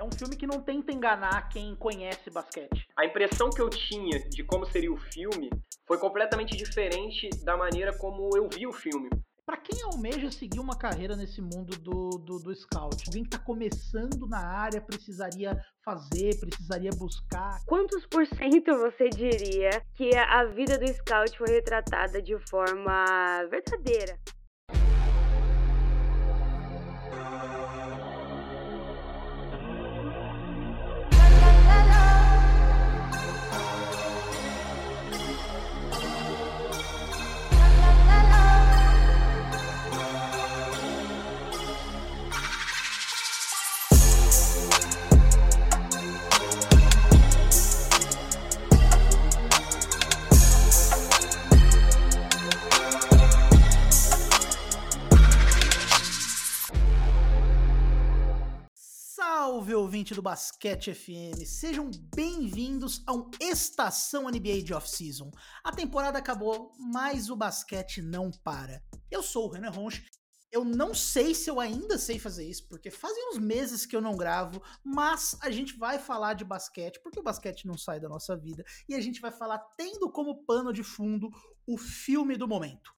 É um filme que não tenta enganar quem conhece basquete. A impressão que eu tinha de como seria o filme foi completamente diferente da maneira como eu vi o filme. Para quem almeja seguir uma carreira nesse mundo do, do, do scout, alguém que está começando na área precisaria fazer, precisaria buscar? Quantos por cento você diria que a vida do scout foi retratada de forma verdadeira? Ouvinte do Basquete FM, sejam bem-vindos a um Estação NBA de Off-Season. A temporada acabou, mas o basquete não para. Eu sou o Renan Ronch. Eu não sei se eu ainda sei fazer isso, porque fazem uns meses que eu não gravo, mas a gente vai falar de basquete, porque o basquete não sai da nossa vida, e a gente vai falar tendo como pano de fundo o filme do momento.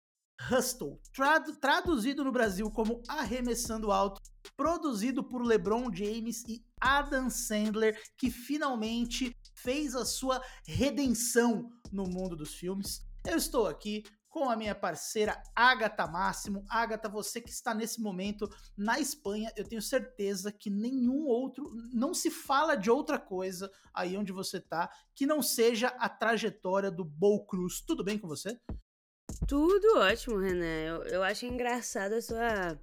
Hustle, trad traduzido no Brasil como Arremessando Alto, produzido por LeBron James e Adam Sandler, que finalmente fez a sua redenção no mundo dos filmes. Eu estou aqui com a minha parceira Agatha Máximo. Agatha, você que está nesse momento na Espanha, eu tenho certeza que nenhum outro, não se fala de outra coisa aí onde você está que não seja a trajetória do Bo Cruz. Tudo bem com você? Tudo ótimo, Renan. Eu, eu acho engraçado a sua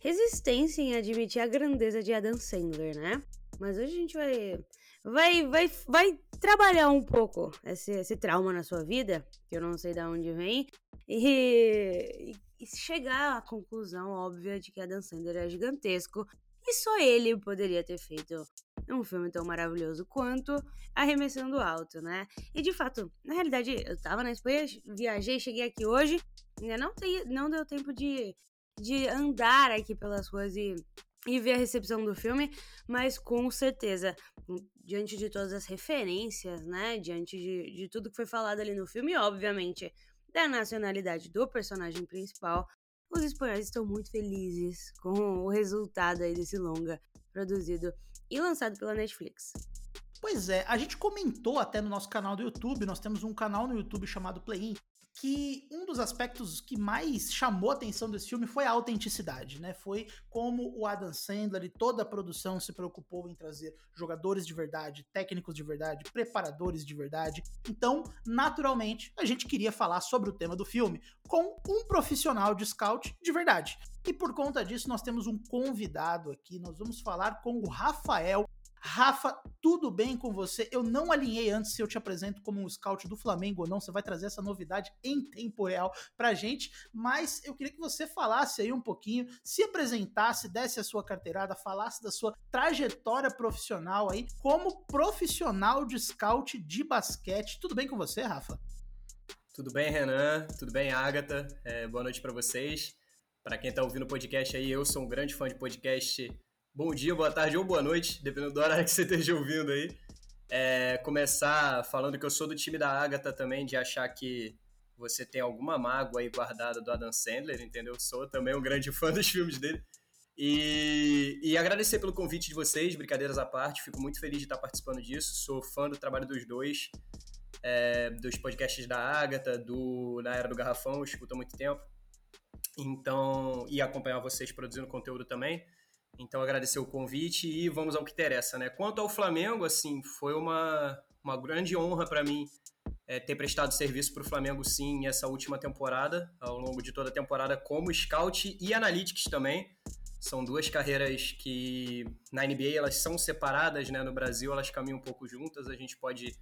resistência em admitir a grandeza de Adam Sandler, né? Mas hoje a gente vai vai vai vai trabalhar um pouco esse, esse trauma na sua vida, que eu não sei de onde vem, e, e chegar à conclusão óbvia de que Adam Sandler é gigantesco e só ele poderia ter feito um filme tão maravilhoso quanto Arremessando Alto, né? E de fato, na realidade, eu tava na Espanha, viajei, cheguei aqui hoje, ainda não, tem, não deu tempo de, de andar aqui pelas ruas e, e ver a recepção do filme, mas com certeza, diante de todas as referências, né? Diante de, de tudo que foi falado ali no filme, obviamente, da nacionalidade do personagem principal, os espanhóis estão muito felizes com o resultado aí desse longa produzido e lançado pela Netflix. Pois é, a gente comentou até no nosso canal do YouTube, nós temos um canal no YouTube chamado Play-In, que um dos aspectos que mais chamou a atenção desse filme foi a autenticidade, né? Foi como o Adam Sandler e toda a produção se preocupou em trazer jogadores de verdade, técnicos de verdade, preparadores de verdade. Então, naturalmente, a gente queria falar sobre o tema do filme com um profissional de scout de verdade. E por conta disso, nós temos um convidado aqui. Nós vamos falar com o Rafael Rafa, tudo bem com você? Eu não alinhei antes se eu te apresento como um scout do Flamengo ou não. Você vai trazer essa novidade em tempo real pra gente, mas eu queria que você falasse aí um pouquinho, se apresentasse, desse a sua carteirada, falasse da sua trajetória profissional aí como profissional de scout de basquete. Tudo bem com você, Rafa? Tudo bem, Renan? Tudo bem, Agatha? É, boa noite para vocês. Para quem tá ouvindo o podcast aí, eu sou um grande fã de podcast bom dia, boa tarde ou boa noite, dependendo do horário que você esteja ouvindo aí. É, começar falando que eu sou do time da Agatha também, de achar que você tem alguma mágoa aí guardada do Adam Sandler, entendeu? Sou também um grande fã dos filmes dele. E, e agradecer pelo convite de vocês, brincadeiras à parte, fico muito feliz de estar participando disso. Sou fã do trabalho dos dois, é, dos podcasts da Agatha, do Na Era do Garrafão, escuto há muito tempo. Então, e acompanhar vocês produzindo conteúdo também. Então, agradecer o convite e vamos ao que interessa, né? Quanto ao Flamengo, assim, foi uma, uma grande honra para mim é, ter prestado serviço para o Flamengo, sim, essa última temporada, ao longo de toda a temporada, como scout e analytics também. São duas carreiras que na NBA elas são separadas, né? No Brasil elas caminham um pouco juntas. A gente pode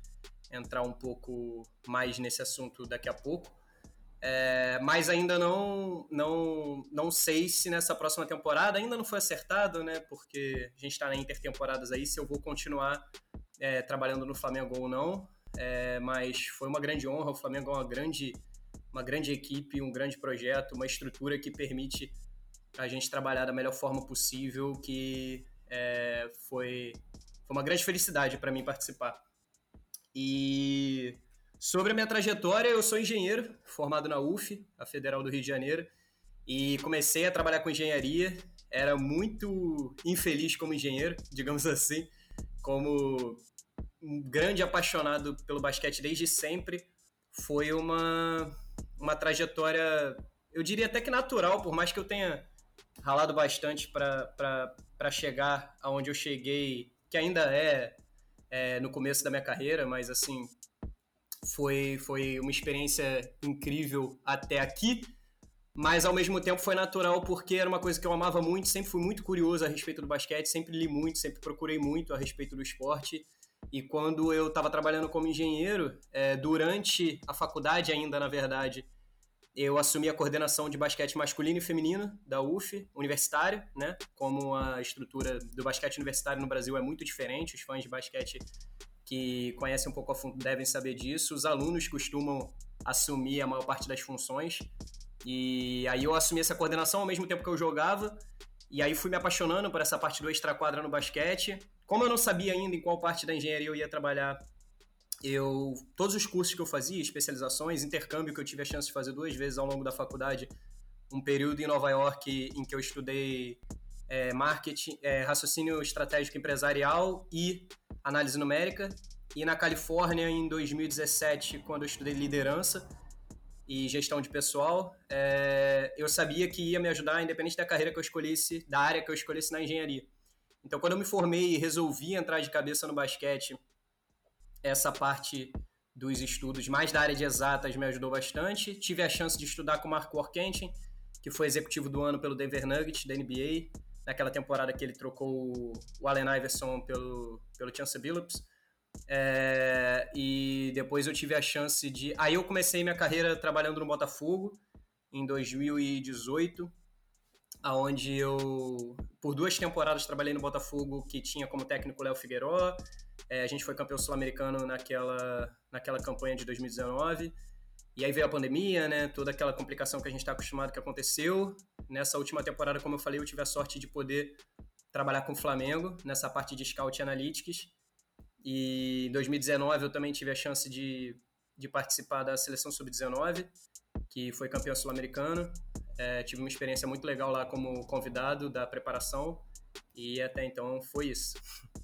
entrar um pouco mais nesse assunto daqui a pouco. É, mas ainda não, não, não sei se nessa próxima temporada ainda não foi acertado, né? Porque a gente está na intertemporadas aí, se eu vou continuar é, trabalhando no Flamengo ou não. É, mas foi uma grande honra. O Flamengo é uma grande, uma grande equipe, um grande projeto, uma estrutura que permite a gente trabalhar da melhor forma possível, que É, foi, foi uma grande felicidade para mim participar. E sobre a minha trajetória, eu sou engenheiro, formado na UF, a Federal do Rio de Janeiro, e comecei a trabalhar com engenharia. Era muito infeliz como engenheiro, digamos assim, como um grande apaixonado pelo basquete desde sempre. Foi uma, uma trajetória, eu diria até que natural, por mais que eu tenha ralado bastante para chegar aonde eu cheguei, que ainda é, é, no começo da minha carreira, mas assim, foi, foi uma experiência incrível até aqui. Mas ao mesmo tempo foi natural porque era uma coisa que eu amava muito, sempre fui muito curioso a respeito do basquete, sempre li muito, sempre procurei muito a respeito do esporte. E quando eu estava trabalhando como engenheiro, é, durante a faculdade ainda, na verdade, eu assumi a coordenação de basquete masculino e feminino da UF, universitário, né? Como a estrutura do basquete universitário no Brasil é muito diferente, os fãs de basquete que conhecem um pouco a fundo devem saber disso. Os alunos costumam assumir a maior parte das funções. E aí eu assumi essa coordenação ao mesmo tempo que eu jogava. E aí fui me apaixonando por essa parte do extra-quadra no basquete. Como eu não sabia ainda em qual parte da engenharia eu ia trabalhar eu todos os cursos que eu fazia, especializações, intercâmbio que eu tive a chance de fazer duas vezes ao longo da faculdade, um período em Nova York em que eu estudei é, marketing, é, raciocínio estratégico empresarial e análise numérica, e na Califórnia em 2017 quando eu estudei liderança e gestão de pessoal, é, eu sabia que ia me ajudar, independente da carreira que eu escolhesse, da área que eu escolhesse na engenharia. Então, quando eu me formei e resolvi entrar de cabeça no basquete essa parte dos estudos mais da área de exatas me ajudou bastante. Tive a chance de estudar com o Marco Orkentin, que foi executivo do ano pelo Denver Nuggets, da NBA, naquela temporada que ele trocou o Allen Iverson pelo, pelo Chance Billups. É, e depois eu tive a chance de. Aí eu comecei minha carreira trabalhando no Botafogo em 2018, aonde eu por duas temporadas trabalhei no Botafogo que tinha como técnico Léo Figueiró, é, a gente foi campeão sul-americano naquela, naquela campanha de 2019. E aí veio a pandemia, né? Toda aquela complicação que a gente está acostumado que aconteceu. Nessa última temporada, como eu falei, eu tive a sorte de poder trabalhar com o Flamengo nessa parte de Scout Analytics. E em 2019 eu também tive a chance de, de participar da seleção sub-19, que foi campeão sul-americano. É, tive uma experiência muito legal lá como convidado da preparação. E até então foi isso.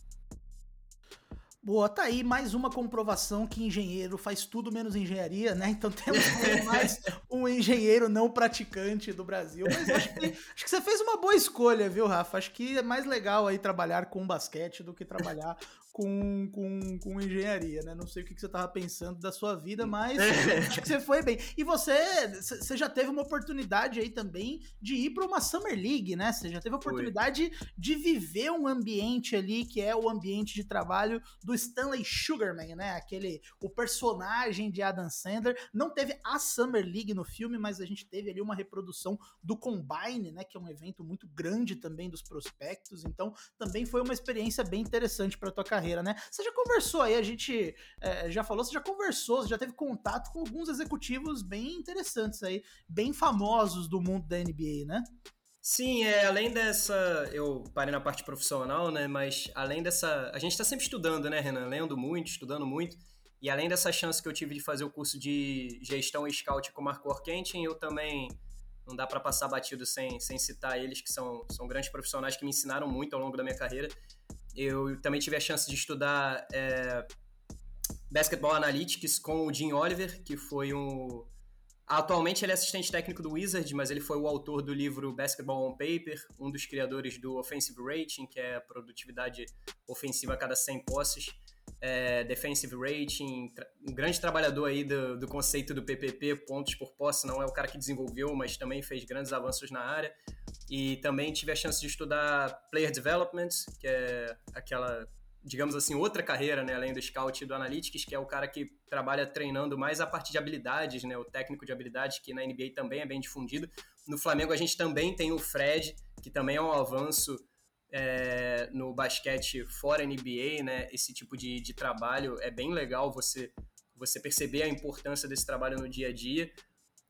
Boa, tá aí mais uma comprovação que engenheiro faz tudo menos engenharia, né? Então temos mais um engenheiro não praticante do Brasil. Mas acho que, acho que você fez uma boa escolha, viu, Rafa? Acho que é mais legal aí trabalhar com basquete do que trabalhar com, com, com engenharia, né? Não sei o que, você estava pensando da sua vida, mas acho que você foi bem. E você, você já teve uma oportunidade aí também de ir para uma Summer League, né? Você já teve a oportunidade foi. de viver um ambiente ali que é o ambiente de trabalho do Stanley Sugarman, né? Aquele, o personagem de Adam Sandler. Não teve a Summer League no filme, mas a gente teve ali uma reprodução do Combine, né? Que é um evento muito grande também dos prospectos. Então, também foi uma experiência bem interessante para tua carreira carreira, né? Você já conversou aí, a gente é, já falou, você já conversou, você já teve contato com alguns executivos bem interessantes aí, bem famosos do mundo da NBA, né? Sim, é, além dessa. Eu parei na parte profissional, né? Mas além dessa. A gente está sempre estudando, né, Renan? Lendo muito, estudando muito. E além dessa chance que eu tive de fazer o curso de gestão e scout com o Marco Orkentin, eu também. Não dá para passar batido sem, sem citar eles, que são, são grandes profissionais que me ensinaram muito ao longo da minha carreira. Eu também tive a chance de estudar é, Basketball Analytics com o Jim Oliver, que foi um. Atualmente ele é assistente técnico do Wizard, mas ele foi o autor do livro Basketball on Paper, um dos criadores do Offensive Rating, que é a produtividade ofensiva a cada 100 posses é, defensive rating, um grande trabalhador aí do, do, conceito do PPP, pontos por posse, não é o cara que desenvolveu, mas também fez grandes avanços na área. E também tive a chance de estudar Player Development, que é aquela, digamos assim, outra carreira, né, além do Scout e do Analytics, que é o cara que trabalha treinando mais a parte de habilidades, né, o técnico de habilidades, que na NBA também é bem difundido. No Flamengo a gente também tem o Fred, que também é um avanço é, no basquete fora NBA, né? Esse tipo de, de trabalho é bem legal você você perceber a importância desse trabalho no dia a dia.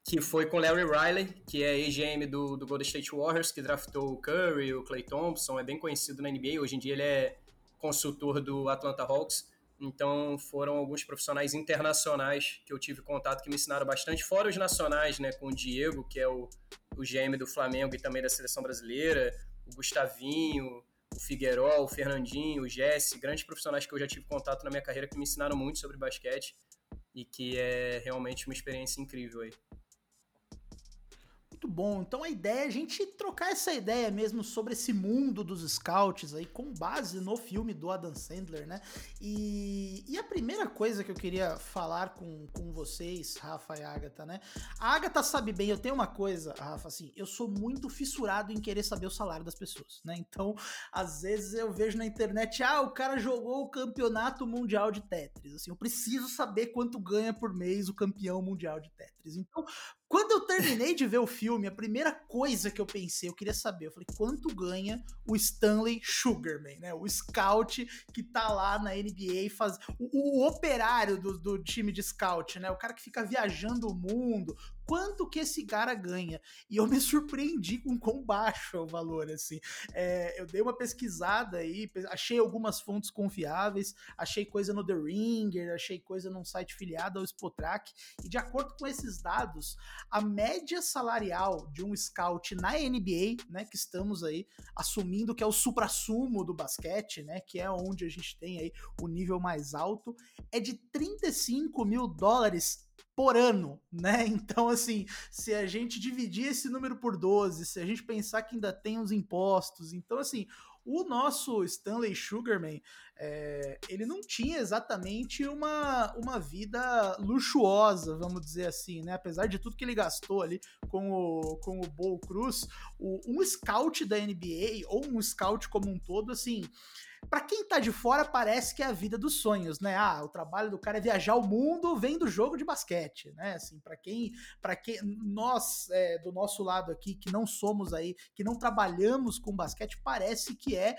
Que foi com Larry Riley, que é ex-GM do, do Golden State Warriors, que draftou o Curry, o Clay Thompson, é bem conhecido na NBA, hoje em dia ele é consultor do Atlanta Hawks, então foram alguns profissionais internacionais que eu tive contato que me ensinaram bastante, fora os nacionais, né, com o Diego, que é o, o GM do Flamengo e também da seleção brasileira, o Gustavinho, o Figueiró, o Fernandinho, o Jesse, grandes profissionais que eu já tive contato na minha carreira que me ensinaram muito sobre basquete e que é realmente uma experiência incrível aí muito bom. Então a ideia é a gente trocar essa ideia mesmo sobre esse mundo dos scouts aí, com base no filme do Adam Sandler, né? E, e a primeira coisa que eu queria falar com, com vocês, Rafa e Agatha, né? A Agatha sabe bem, eu tenho uma coisa, Rafa, assim, eu sou muito fissurado em querer saber o salário das pessoas, né? Então, às vezes eu vejo na internet, ah, o cara jogou o campeonato mundial de Tetris. Assim, eu preciso saber quanto ganha por mês o campeão mundial de Tetris. Então, quando eu terminei de ver o filme, a primeira coisa que eu pensei, eu queria saber, eu falei, quanto ganha o Stanley Sugarman, né? O scout que tá lá na NBA, faz... o, o operário do, do time de scout, né? O cara que fica viajando o mundo, quanto que esse cara ganha. E eu me surpreendi com quão baixo é o valor, assim. É, eu dei uma pesquisada aí, achei algumas fontes confiáveis, achei coisa no The Ringer, achei coisa num site filiado ao Spotrack, e de acordo com esses dados, a média salarial de um scout na NBA, né, que estamos aí assumindo que é o supra-sumo do basquete, né, que é onde a gente tem aí o nível mais alto, é de 35 mil dólares por ano, né? Então, assim, se a gente dividir esse número por 12, se a gente pensar que ainda tem os impostos, então, assim, o nosso Stanley Sugarman, é, ele não tinha exatamente uma, uma vida luxuosa, vamos dizer assim, né? Apesar de tudo que ele gastou ali com o, com o Bo Cruz, o, um scout da NBA, ou um scout como um todo, assim, para quem tá de fora, parece que é a vida dos sonhos, né? Ah, o trabalho do cara é viajar o mundo vendo jogo de basquete, né? Assim, para quem, para quem nós é, do nosso lado aqui que não somos aí, que não trabalhamos com basquete, parece que é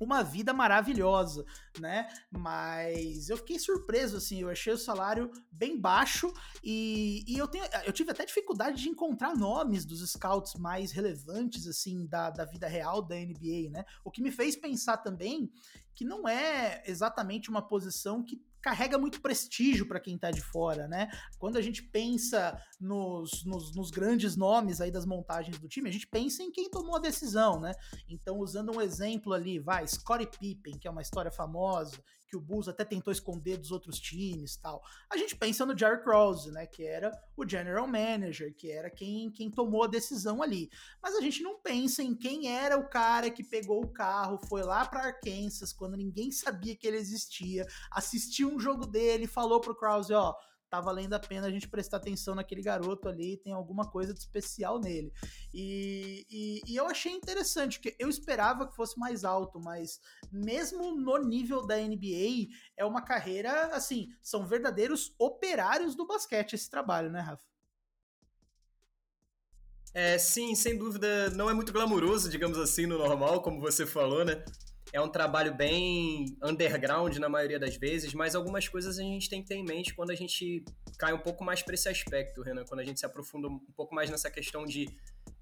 uma vida maravilhosa, né? Mas eu fiquei surpreso, assim, eu achei o salário bem baixo e, e eu, tenho, eu tive até dificuldade de encontrar nomes dos scouts mais relevantes, assim, da, da vida real da NBA, né? O que me fez pensar também que não é exatamente uma posição que carrega muito prestígio para quem está de fora, né? Quando a gente pensa nos, nos, nos, grandes nomes aí das montagens do time, a gente pensa em quem tomou a decisão, né? Então, usando um exemplo ali, vai, Scottie Pippen, que é uma história famosa, que o Bulls até tentou esconder dos outros times tal. A gente pensa no Jerry Krause, né, que era o general manager, que era quem, quem tomou a decisão ali. Mas a gente não pensa em quem era o cara que pegou o carro, foi lá para Arkansas quando ninguém sabia que ele existia, assistiu um jogo dele, falou pro Krause, ó, tá valendo a pena a gente prestar atenção naquele garoto ali, tem alguma coisa de especial nele. E, e, e, eu achei interessante, porque eu esperava que fosse mais alto, mas mesmo no nível da NBA, é uma carreira, assim, são verdadeiros operários do basquete esse trabalho, né, Rafa? É, sim, sem dúvida, não é muito glamuroso, digamos assim, no normal, como você falou, né? É um trabalho bem underground na maioria das vezes, mas algumas coisas a gente tem que ter em mente quando a gente cai um pouco mais para esse aspecto, Renan, quando a gente se aprofunda um pouco mais nessa questão de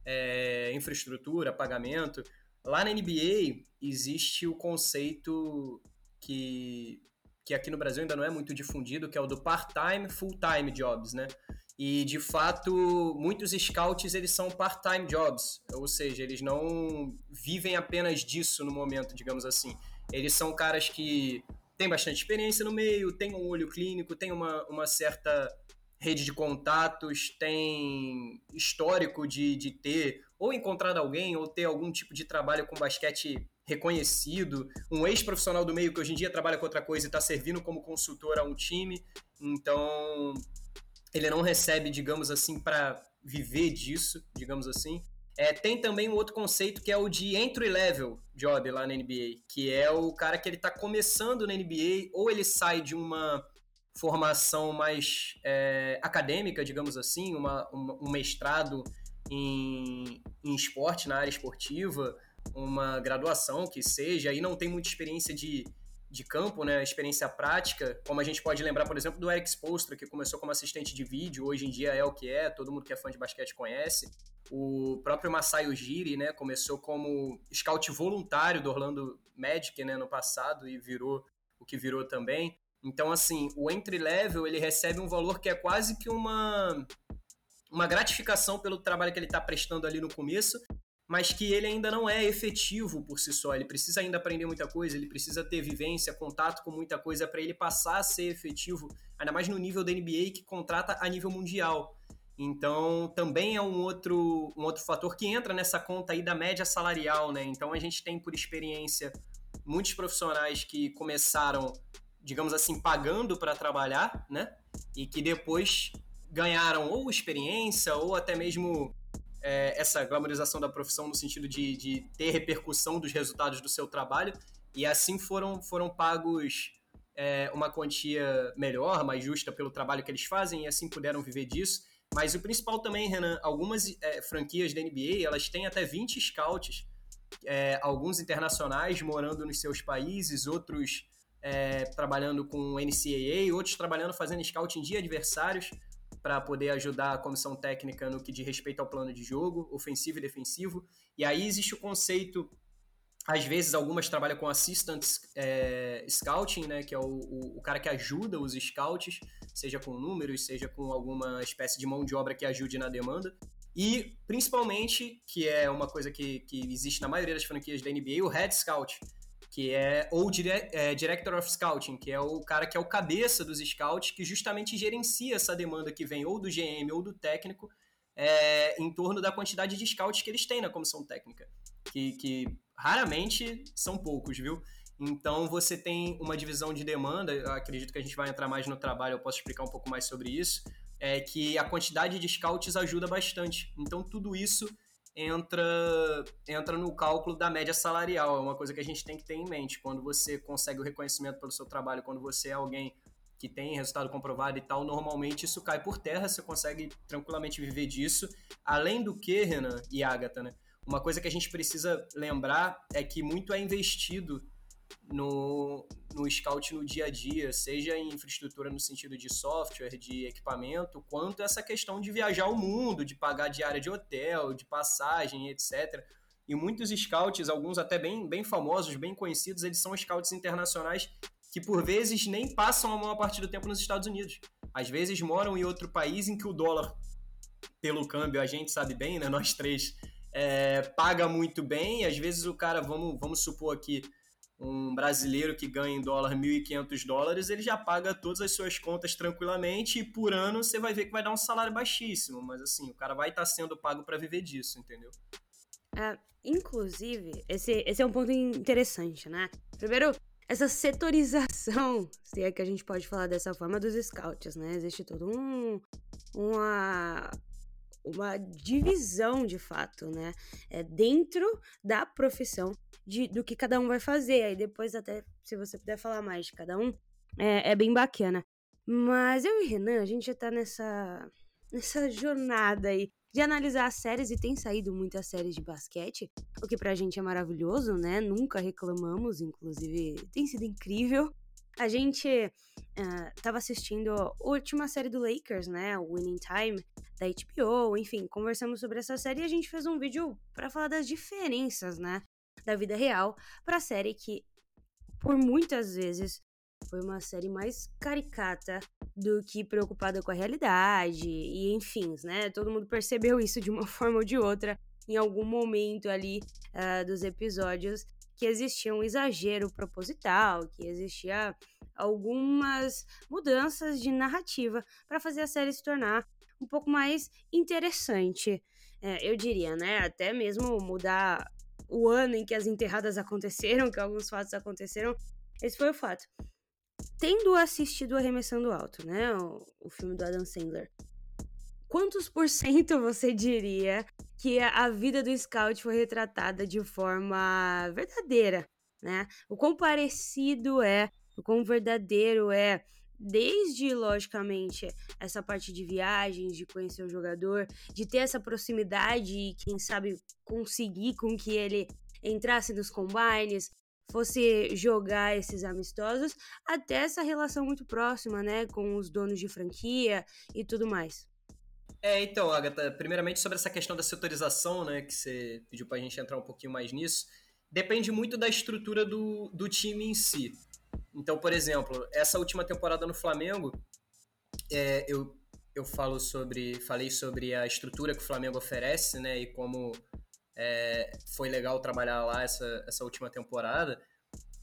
é, infraestrutura, pagamento. Lá na NBA existe o conceito que, que aqui no Brasil ainda não é muito difundido, que é o do part-time, full-time jobs, né? E de fato, muitos scouts eles são part-time jobs, ou seja, eles não vivem apenas disso no momento, digamos assim. Eles são caras que têm bastante experiência no meio, têm um olho clínico, têm uma, uma certa rede de contatos, têm histórico de, de ter ou encontrado alguém ou ter algum tipo de trabalho com basquete reconhecido, um ex-profissional do meio que hoje em dia trabalha com outra coisa e está servindo como consultor a um time. Então, ele não recebe, digamos assim, para viver disso, digamos assim. É, tem também um outro conceito que é o de entry level job lá na NBA, que é o cara que ele está começando na NBA ou ele sai de uma formação mais é, acadêmica, digamos assim, uma, uma, um mestrado em, em esporte, na área esportiva, uma graduação que seja, e não tem muita experiência de de campo, né, experiência prática, como a gente pode lembrar, por exemplo, do Eric Spolstra, que começou como assistente de vídeo, hoje em dia é o que é, todo mundo que é fã de basquete conhece. O próprio Masai Ujiri, né, começou como scout voluntário do Orlando Magic, né, no passado e virou o que virou também. Então, assim, o entry level ele recebe um valor que é quase que uma uma gratificação pelo trabalho que ele está prestando ali no começo, mas que ele ainda não é efetivo por si só. Ele precisa ainda aprender muita coisa, ele precisa ter vivência, contato com muita coisa para ele passar a ser efetivo, ainda mais no nível da NBA que contrata a nível mundial. Então, também é um outro, um outro fator que entra nessa conta aí da média salarial, né? Então, a gente tem por experiência muitos profissionais que começaram, digamos assim, pagando para trabalhar, né? E que depois ganharam ou experiência ou até mesmo é, essa glamorização da profissão no sentido de, de ter repercussão dos resultados do seu trabalho e assim foram, foram pagos é, uma quantia melhor, mais justa pelo trabalho que eles fazem e assim puderam viver disso. Mas o principal também, Renan, algumas é, franquias da NBA, elas têm até 20 scouts, é, alguns internacionais morando nos seus países, outros é, trabalhando com NCAA, outros trabalhando fazendo scout de adversários para poder ajudar a comissão técnica no que diz respeito ao plano de jogo, ofensivo e defensivo. E aí existe o conceito às vezes algumas trabalham com assistant é, scouting, né, que é o, o, o, cara que ajuda os scouts, seja com números, seja com alguma espécie de mão de obra que ajude na demanda. E, principalmente, que é uma coisa que, que existe na maioria das franquias da NBA, o head scout, que é ou dire, é, director of scouting, que é o cara que é o cabeça dos scouts, que justamente gerencia essa demanda que vem ou do GM ou do técnico é, em torno da quantidade de scouts que eles têm na comissão técnica, que, que raramente são poucos, viu? Então você tem uma divisão de demanda, acredito que a gente vai entrar mais no trabalho, eu posso explicar um pouco mais sobre isso, é que a quantidade de scouts ajuda bastante. Então tudo isso entra entra no cálculo da média salarial, é uma coisa que a gente tem que ter em mente. Quando você consegue o reconhecimento pelo seu trabalho, quando você é alguém que tem resultado comprovado e tal, normalmente isso cai por terra, você consegue tranquilamente viver disso. Além do que, Renan e Agatha, né? Uma coisa que a gente precisa lembrar é que muito é investido no, no scout no dia a dia, seja em infraestrutura no sentido de software, de equipamento, quanto essa questão de viajar o mundo, de pagar diária de hotel, de passagem, etc. E muitos scouts, alguns até bem, bem famosos, bem conhecidos, eles são scouts internacionais que por vezes nem passam a maior parte do tempo nos Estados Unidos. Às vezes moram em outro país em que o dólar, pelo câmbio, a gente sabe bem, né? Nós três é, paga muito bem, às vezes o cara, vamos, vamos supor aqui, um brasileiro que ganha em dólar 1.500 dólares, ele já paga todas as suas contas tranquilamente e por ano você vai ver que vai dar um salário baixíssimo, mas assim, o cara vai estar tá sendo pago para viver disso, entendeu? É, inclusive, esse, esse é um ponto interessante, né? Primeiro, essa setorização, se é que a gente pode falar dessa forma, dos scouts, né? Existe todo um, uma, uma divisão de fato, né? É dentro da profissão de, do que cada um vai fazer. Aí depois, até se você puder falar mais de cada um, é, é bem bacana. Mas eu e Renan, a gente já tá nessa, nessa jornada aí de analisar as séries e tem saído muitas séries de basquete, o que pra gente é maravilhoso, né? Nunca reclamamos, inclusive tem sido incrível. A gente uh, tava assistindo a última série do Lakers, né? O Winning Time, da HBO, enfim, conversamos sobre essa série e a gente fez um vídeo para falar das diferenças, né? Da vida real pra série que, por muitas vezes, foi uma série mais caricata do que preocupada com a realidade e enfim, né? Todo mundo percebeu isso de uma forma ou de outra em algum momento ali uh, dos episódios que existia um exagero proposital, que existia algumas mudanças de narrativa para fazer a série se tornar um pouco mais interessante, é, eu diria, né? Até mesmo mudar o ano em que as enterradas aconteceram, que alguns fatos aconteceram. Esse foi o fato. Tendo assistido Arremessando Alto, né? O, o filme do Adam Sandler. Quantos por cento você diria que a vida do Scout foi retratada de forma verdadeira, né? O quão parecido é, o quão verdadeiro é, desde, logicamente, essa parte de viagens, de conhecer o jogador, de ter essa proximidade e, quem sabe, conseguir com que ele entrasse nos combines, fosse jogar esses amistosos, até essa relação muito próxima, né, com os donos de franquia e tudo mais. É, então, Agatha, primeiramente sobre essa questão da setorização, né, que você pediu para a gente entrar um pouquinho mais nisso, depende muito da estrutura do, do time em si. Então, por exemplo, essa última temporada no Flamengo, é, eu, eu falo sobre, falei sobre a estrutura que o Flamengo oferece, né, e como é, foi legal trabalhar lá essa, essa última temporada.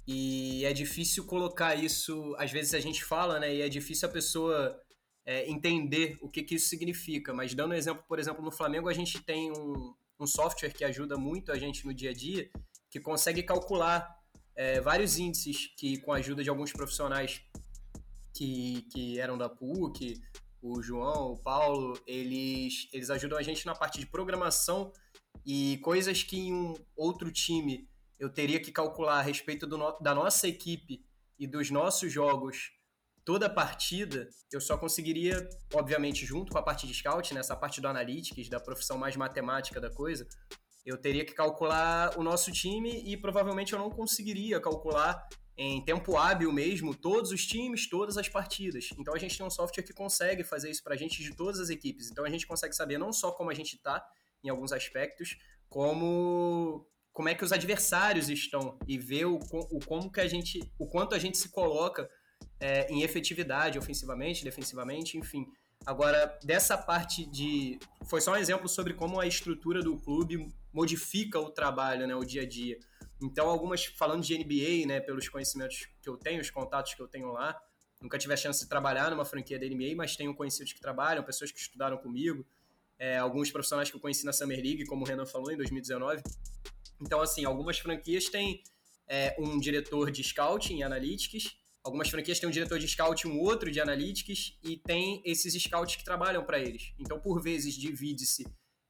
E é difícil colocar isso, às vezes a gente fala, né, e é difícil a pessoa é, entender o que, que isso significa. Mas dando um exemplo, por exemplo, no Flamengo a gente tem um, um software que ajuda muito a gente no dia a dia, que consegue calcular é, vários índices que, com a ajuda de alguns profissionais que, que eram da PUC, o João, o Paulo, eles, eles ajudam a gente na parte de programação e coisas que em um outro time eu teria que calcular a respeito do, da nossa equipe e dos nossos jogos toda a partida, eu só conseguiria, obviamente, junto com a parte de scout, nessa né, parte do analytics, da profissão mais matemática da coisa, eu teria que calcular o nosso time e provavelmente eu não conseguiria calcular em tempo hábil mesmo todos os times, todas as partidas. Então a gente tem um software que consegue fazer isso para a gente de todas as equipes. Então a gente consegue saber não só como a gente está em alguns aspectos, como como é que os adversários estão e ver o, o como que a gente, o quanto a gente se coloca é, em efetividade, ofensivamente, defensivamente, enfim. Agora, dessa parte de. Foi só um exemplo sobre como a estrutura do clube modifica o trabalho, né, o dia a dia. Então, algumas, falando de NBA, né, pelos conhecimentos que eu tenho, os contatos que eu tenho lá, nunca tive a chance de trabalhar numa franquia da NBA, mas tenho conhecidos que trabalham, pessoas que estudaram comigo, é, alguns profissionais que eu conheci na Summer League, como o Renan falou, em 2019. Então, assim, algumas franquias têm é, um diretor de scouting e analytics, algumas franquias têm um diretor de scout e um outro de analytics, e tem esses scouts que trabalham para eles. Então, por vezes, divide-se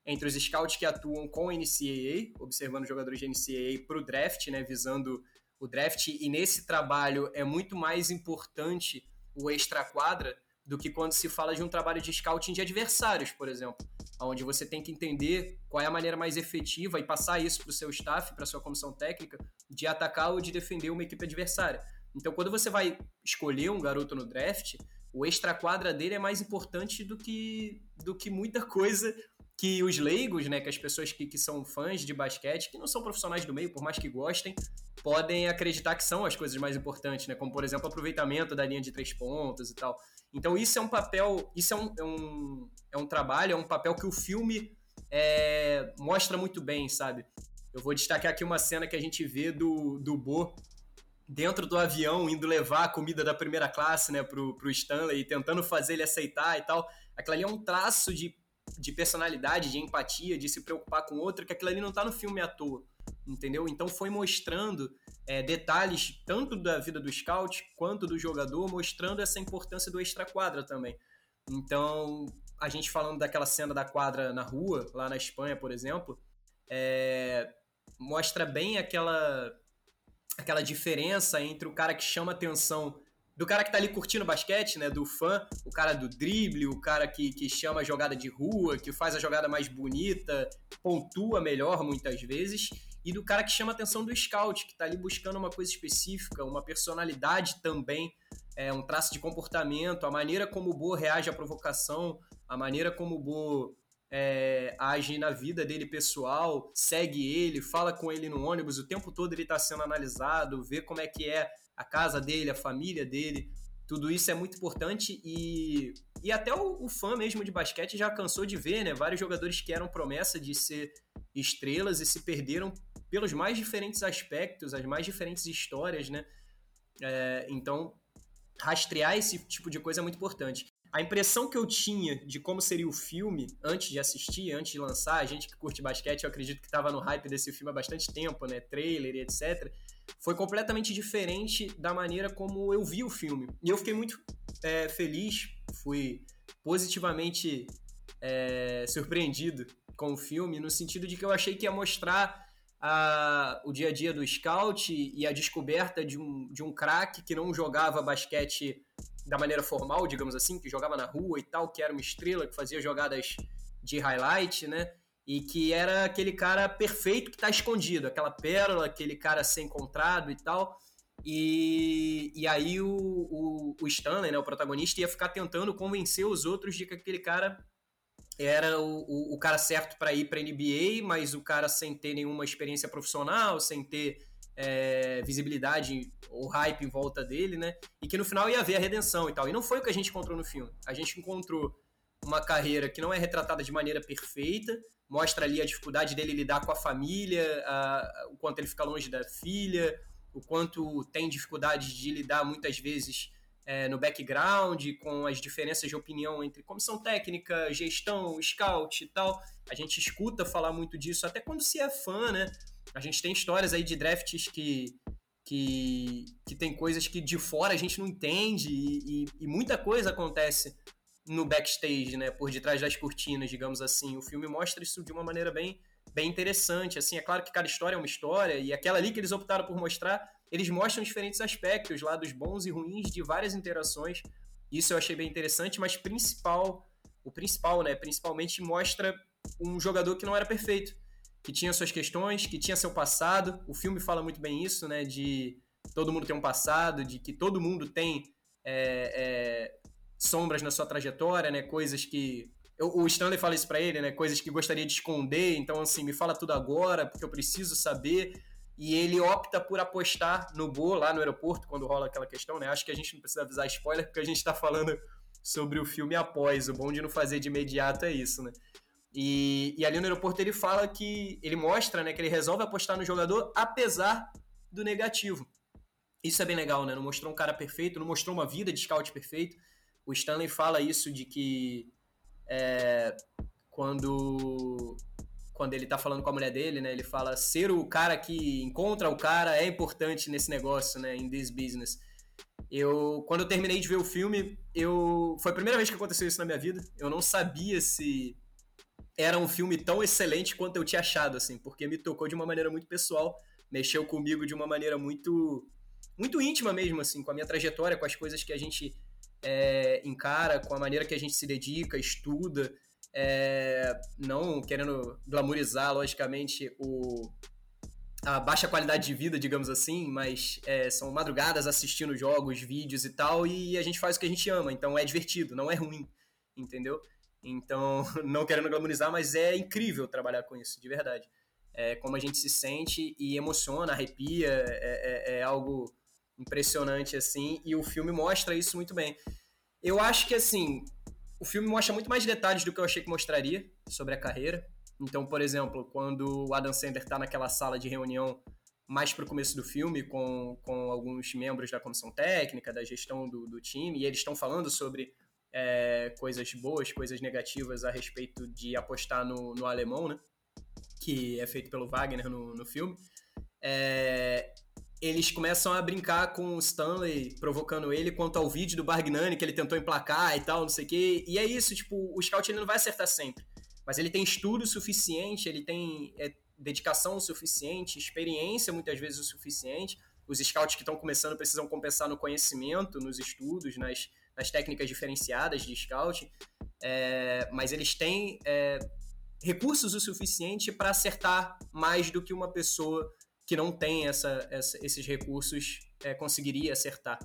entre os scouts que atuam com NCAA, observando jogadores de NCAA para o draft, né, visando o draft, e nesse trabalho é muito mais importante o extra-quadra do que quando se fala de um trabalho de scouting de adversários, por exemplo, onde você tem que entender qual é a maneira mais efetiva e passar isso para o seu staff, para sua comissão técnica, de atacar ou de defender uma equipe adversária. Então, quando você vai escolher um garoto no draft, o extra-quadra dele é mais importante do que, do que muita coisa que os leigos, né, que as pessoas que, que são fãs de basquete, que não são profissionais do meio, por mais que gostem, podem acreditar que são as coisas mais importantes, né, como por exemplo aproveitamento da linha de três pontos e tal. Então isso é um papel, isso é um, é um, é um trabalho, é um papel que o filme é, mostra muito bem, sabe? Eu vou destacar aqui uma cena que a gente vê do, do Bo dentro do avião, indo levar a comida da primeira classe, né, pro, pro Stanley, tentando fazer ele aceitar e tal. Aquilo ali é um traço de de personalidade, de empatia, de se preocupar com outro, que aquilo ali não tá no filme à toa, entendeu? Então foi mostrando é, detalhes tanto da vida do scout quanto do jogador, mostrando essa importância do extra-quadra também. Então, a gente falando daquela cena da quadra na rua, lá na Espanha, por exemplo, é, mostra bem aquela, aquela diferença entre o cara que chama atenção do cara que tá ali curtindo basquete, né? Do fã, o cara do drible, o cara que, que chama a jogada de rua, que faz a jogada mais bonita, pontua melhor muitas vezes, e do cara que chama a atenção do scout, que tá ali buscando uma coisa específica, uma personalidade também, é, um traço de comportamento, a maneira como o Bo reage à provocação, a maneira como o Bo é, age na vida dele pessoal, segue ele, fala com ele no ônibus, o tempo todo ele está sendo analisado, vê como é que é a casa dele, a família dele. Tudo isso é muito importante e, e até o, o, fã mesmo de basquete já cansou de ver, né? Vários jogadores que eram promessa de ser estrelas e se perderam pelos mais diferentes aspectos, as mais diferentes histórias, né? É, então, rastrear esse tipo de coisa é muito importante. A impressão que eu tinha de como seria o filme antes de assistir, antes de lançar, a gente que curte basquete, eu acredito que estava no hype desse filme há bastante tempo, né? Trailer e etc foi completamente diferente da maneira como eu vi o filme. E eu fiquei muito é, feliz, fui positivamente é, surpreendido com o filme, no sentido de que eu achei que ia mostrar a, o dia a dia do scout e a descoberta de um, de um craque que não jogava basquete da maneira formal, digamos assim, que jogava na rua e tal, que era uma estrela, que fazia jogadas de highlight, né? E que era aquele cara perfeito que está escondido, aquela pérola, aquele cara ser encontrado e tal. E, e aí o, o, o Stanley, né, o protagonista, ia ficar tentando convencer os outros de que aquele cara era o, o, o cara certo para ir para NBA, mas o cara sem ter nenhuma experiência profissional, sem ter é, visibilidade ou hype em volta dele, né? E que no final ia haver a redenção e tal. E não foi o que a gente encontrou no filme. A gente encontrou uma carreira que não é retratada de maneira perfeita, mostra ali a dificuldade dele lidar com a família, a, o quanto ele fica longe da filha, o quanto tem dificuldade de lidar muitas vezes é, no background, com as diferenças de opinião entre comissão técnica, gestão, scout e tal. A gente escuta falar muito disso, até quando se é fã, né? A gente tem histórias aí de drafts que, que, que tem coisas que de fora a gente não entende e, e, e muita coisa acontece no backstage, né? Por detrás das cortinas, digamos assim. O filme mostra isso de uma maneira bem, bem interessante. Assim, é claro que cada história é uma história, e aquela ali que eles optaram por mostrar, eles mostram diferentes aspectos lá dos bons e ruins de várias interações. Isso eu achei bem interessante, mas principal, o principal, né? Principalmente mostra um jogador que não era perfeito, que tinha suas questões, que tinha seu passado. O filme fala muito bem isso, né? De todo mundo tem um passado, de que todo mundo tem é, é, sombras na sua trajetória, né? Coisas que o Stanley fala isso para ele, né? Coisas que gostaria de esconder. Então, assim, me fala tudo agora, porque eu preciso saber. E ele opta por apostar no Bo lá no aeroporto, quando rola aquela questão, né? Acho que a gente não precisa avisar spoiler, porque a gente tá falando sobre o filme após. O bom de não fazer de imediato é isso, né? E, e ali no aeroporto ele fala que. Ele mostra, né, que ele resolve apostar no jogador apesar do negativo. Isso é bem legal, né? Não mostrou um cara perfeito, não mostrou uma vida de scout perfeito. O Stanley fala isso de que é, quando quando ele tá falando com a mulher dele, né? Ele fala ser o cara que encontra o cara é importante nesse negócio, né? In this business. Eu, quando eu terminei de ver o filme, eu foi a primeira vez que aconteceu isso na minha vida. Eu não sabia se era um filme tão excelente quanto eu tinha achado, assim, porque me tocou de uma maneira muito pessoal, mexeu comigo de uma maneira muito muito íntima mesmo, assim, com a minha trajetória, com as coisas que a gente é, encara, com a maneira que a gente se dedica, estuda, é, não querendo glamorizar, logicamente, o, a baixa qualidade de vida, digamos assim, mas é, são madrugadas assistindo jogos, vídeos e tal, e a gente faz o que a gente ama, então é divertido, não é ruim, entendeu? Então, não querendo glamorizar, mas é incrível trabalhar com isso, de verdade. É como a gente se sente e emociona, arrepia, é, é, é algo impressionante, assim, e o filme mostra isso muito bem. Eu acho que, assim, o filme mostra muito mais detalhes do que eu achei que mostraria sobre a carreira. Então, por exemplo, quando o Adam Sandler está naquela sala de reunião mais para o começo do filme com, com alguns membros da comissão técnica, da gestão do, do time, e eles estão falando sobre é, coisas boas, coisas negativas a respeito de apostar no, no alemão, né? Que é feito pelo Wagner no, no filme. É, eles começam a brincar com o Stanley, provocando ele quanto ao vídeo do Bargnani que ele tentou emplacar e tal, não sei o quê. E é isso, tipo, o scout ele não vai acertar sempre. Mas ele tem estudo suficiente, ele tem é, dedicação suficiente, experiência muitas vezes o suficiente. Os scouts que estão começando precisam compensar no conhecimento, nos estudos, nas, nas técnicas diferenciadas de scout. É, mas eles têm é, recursos o suficiente para acertar mais do que uma pessoa que não tem essa, essa esses recursos é, conseguiria acertar.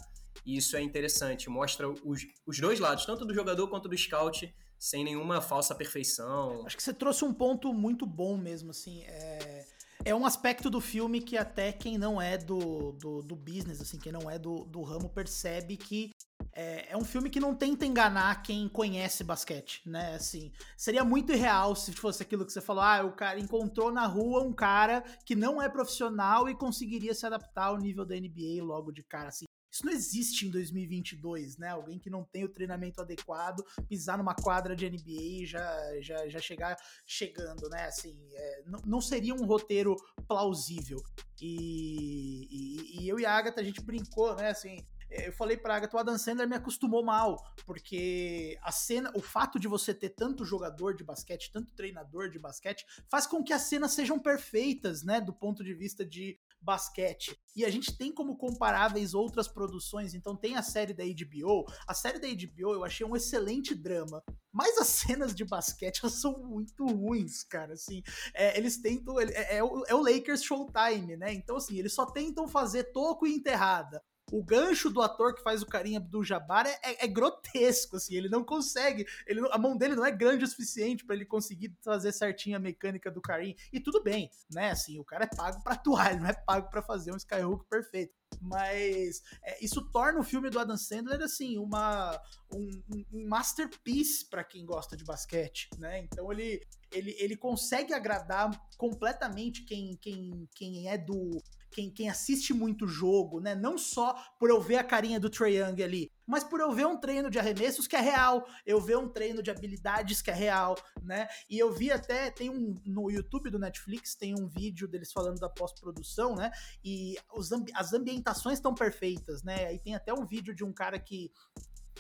E isso é interessante, mostra os, os dois lados, tanto do jogador quanto do scout, sem nenhuma falsa perfeição. Acho que você trouxe um ponto muito bom mesmo, assim. É, é um aspecto do filme que até quem não é do, do, do business, assim, quem não é do, do ramo, percebe que é, é, um filme que não tenta enganar quem conhece basquete, né? Assim, seria muito irreal se fosse aquilo que você falou, ah, o cara encontrou na rua um cara que não é profissional e conseguiria se adaptar ao nível da NBA logo de cara, assim. Isso não existe em 2022, né? Alguém que não tem o treinamento adequado, pisar numa quadra de NBA e já, já, já chegar chegando, né? Assim, é, não, seria um roteiro plausível. E, e, e eu e a Agatha, a gente brincou, né? Assim, é, eu falei pra Agatha, o Adam Sandler me acostumou mal, porque a cena, o fato de você ter tanto jogador de basquete, tanto treinador de basquete, faz com que as cenas sejam perfeitas, né, do ponto de vista de basquete e a gente tem como comparáveis outras produções, então tem a série da HBO. A série da HBO eu achei um excelente drama, mas as cenas de basquete elas são muito ruins, cara. Assim, é, eles tentam. É, é, o, é o Lakers Showtime, né? Então, assim, eles só tentam fazer toco e enterrada o gancho do ator que faz o carinha do Jabbar é, é, é, grotesco, assim, ele não consegue, ele, a mão dele não é grande o suficiente para ele conseguir fazer certinho a mecânica do Karim, e tudo bem, né, assim, o cara é pago para atuar, ele não é pago para fazer um Skyhook perfeito, mas é, isso torna o filme do Adam Sandler, assim, uma, um, um masterpiece para quem gosta de basquete, né, então ele, ele, ele consegue agradar completamente quem, quem, quem é do quem, quem assiste muito jogo, né? Não só por eu ver a carinha do Trae Young ali, mas por eu ver um treino de arremessos que é real, eu ver um treino de habilidades que é real, né? E eu vi até, tem um, no YouTube do Netflix, tem um vídeo deles falando da pós-produção, né? E os, as ambientações estão perfeitas, né? Aí tem até um vídeo de um cara que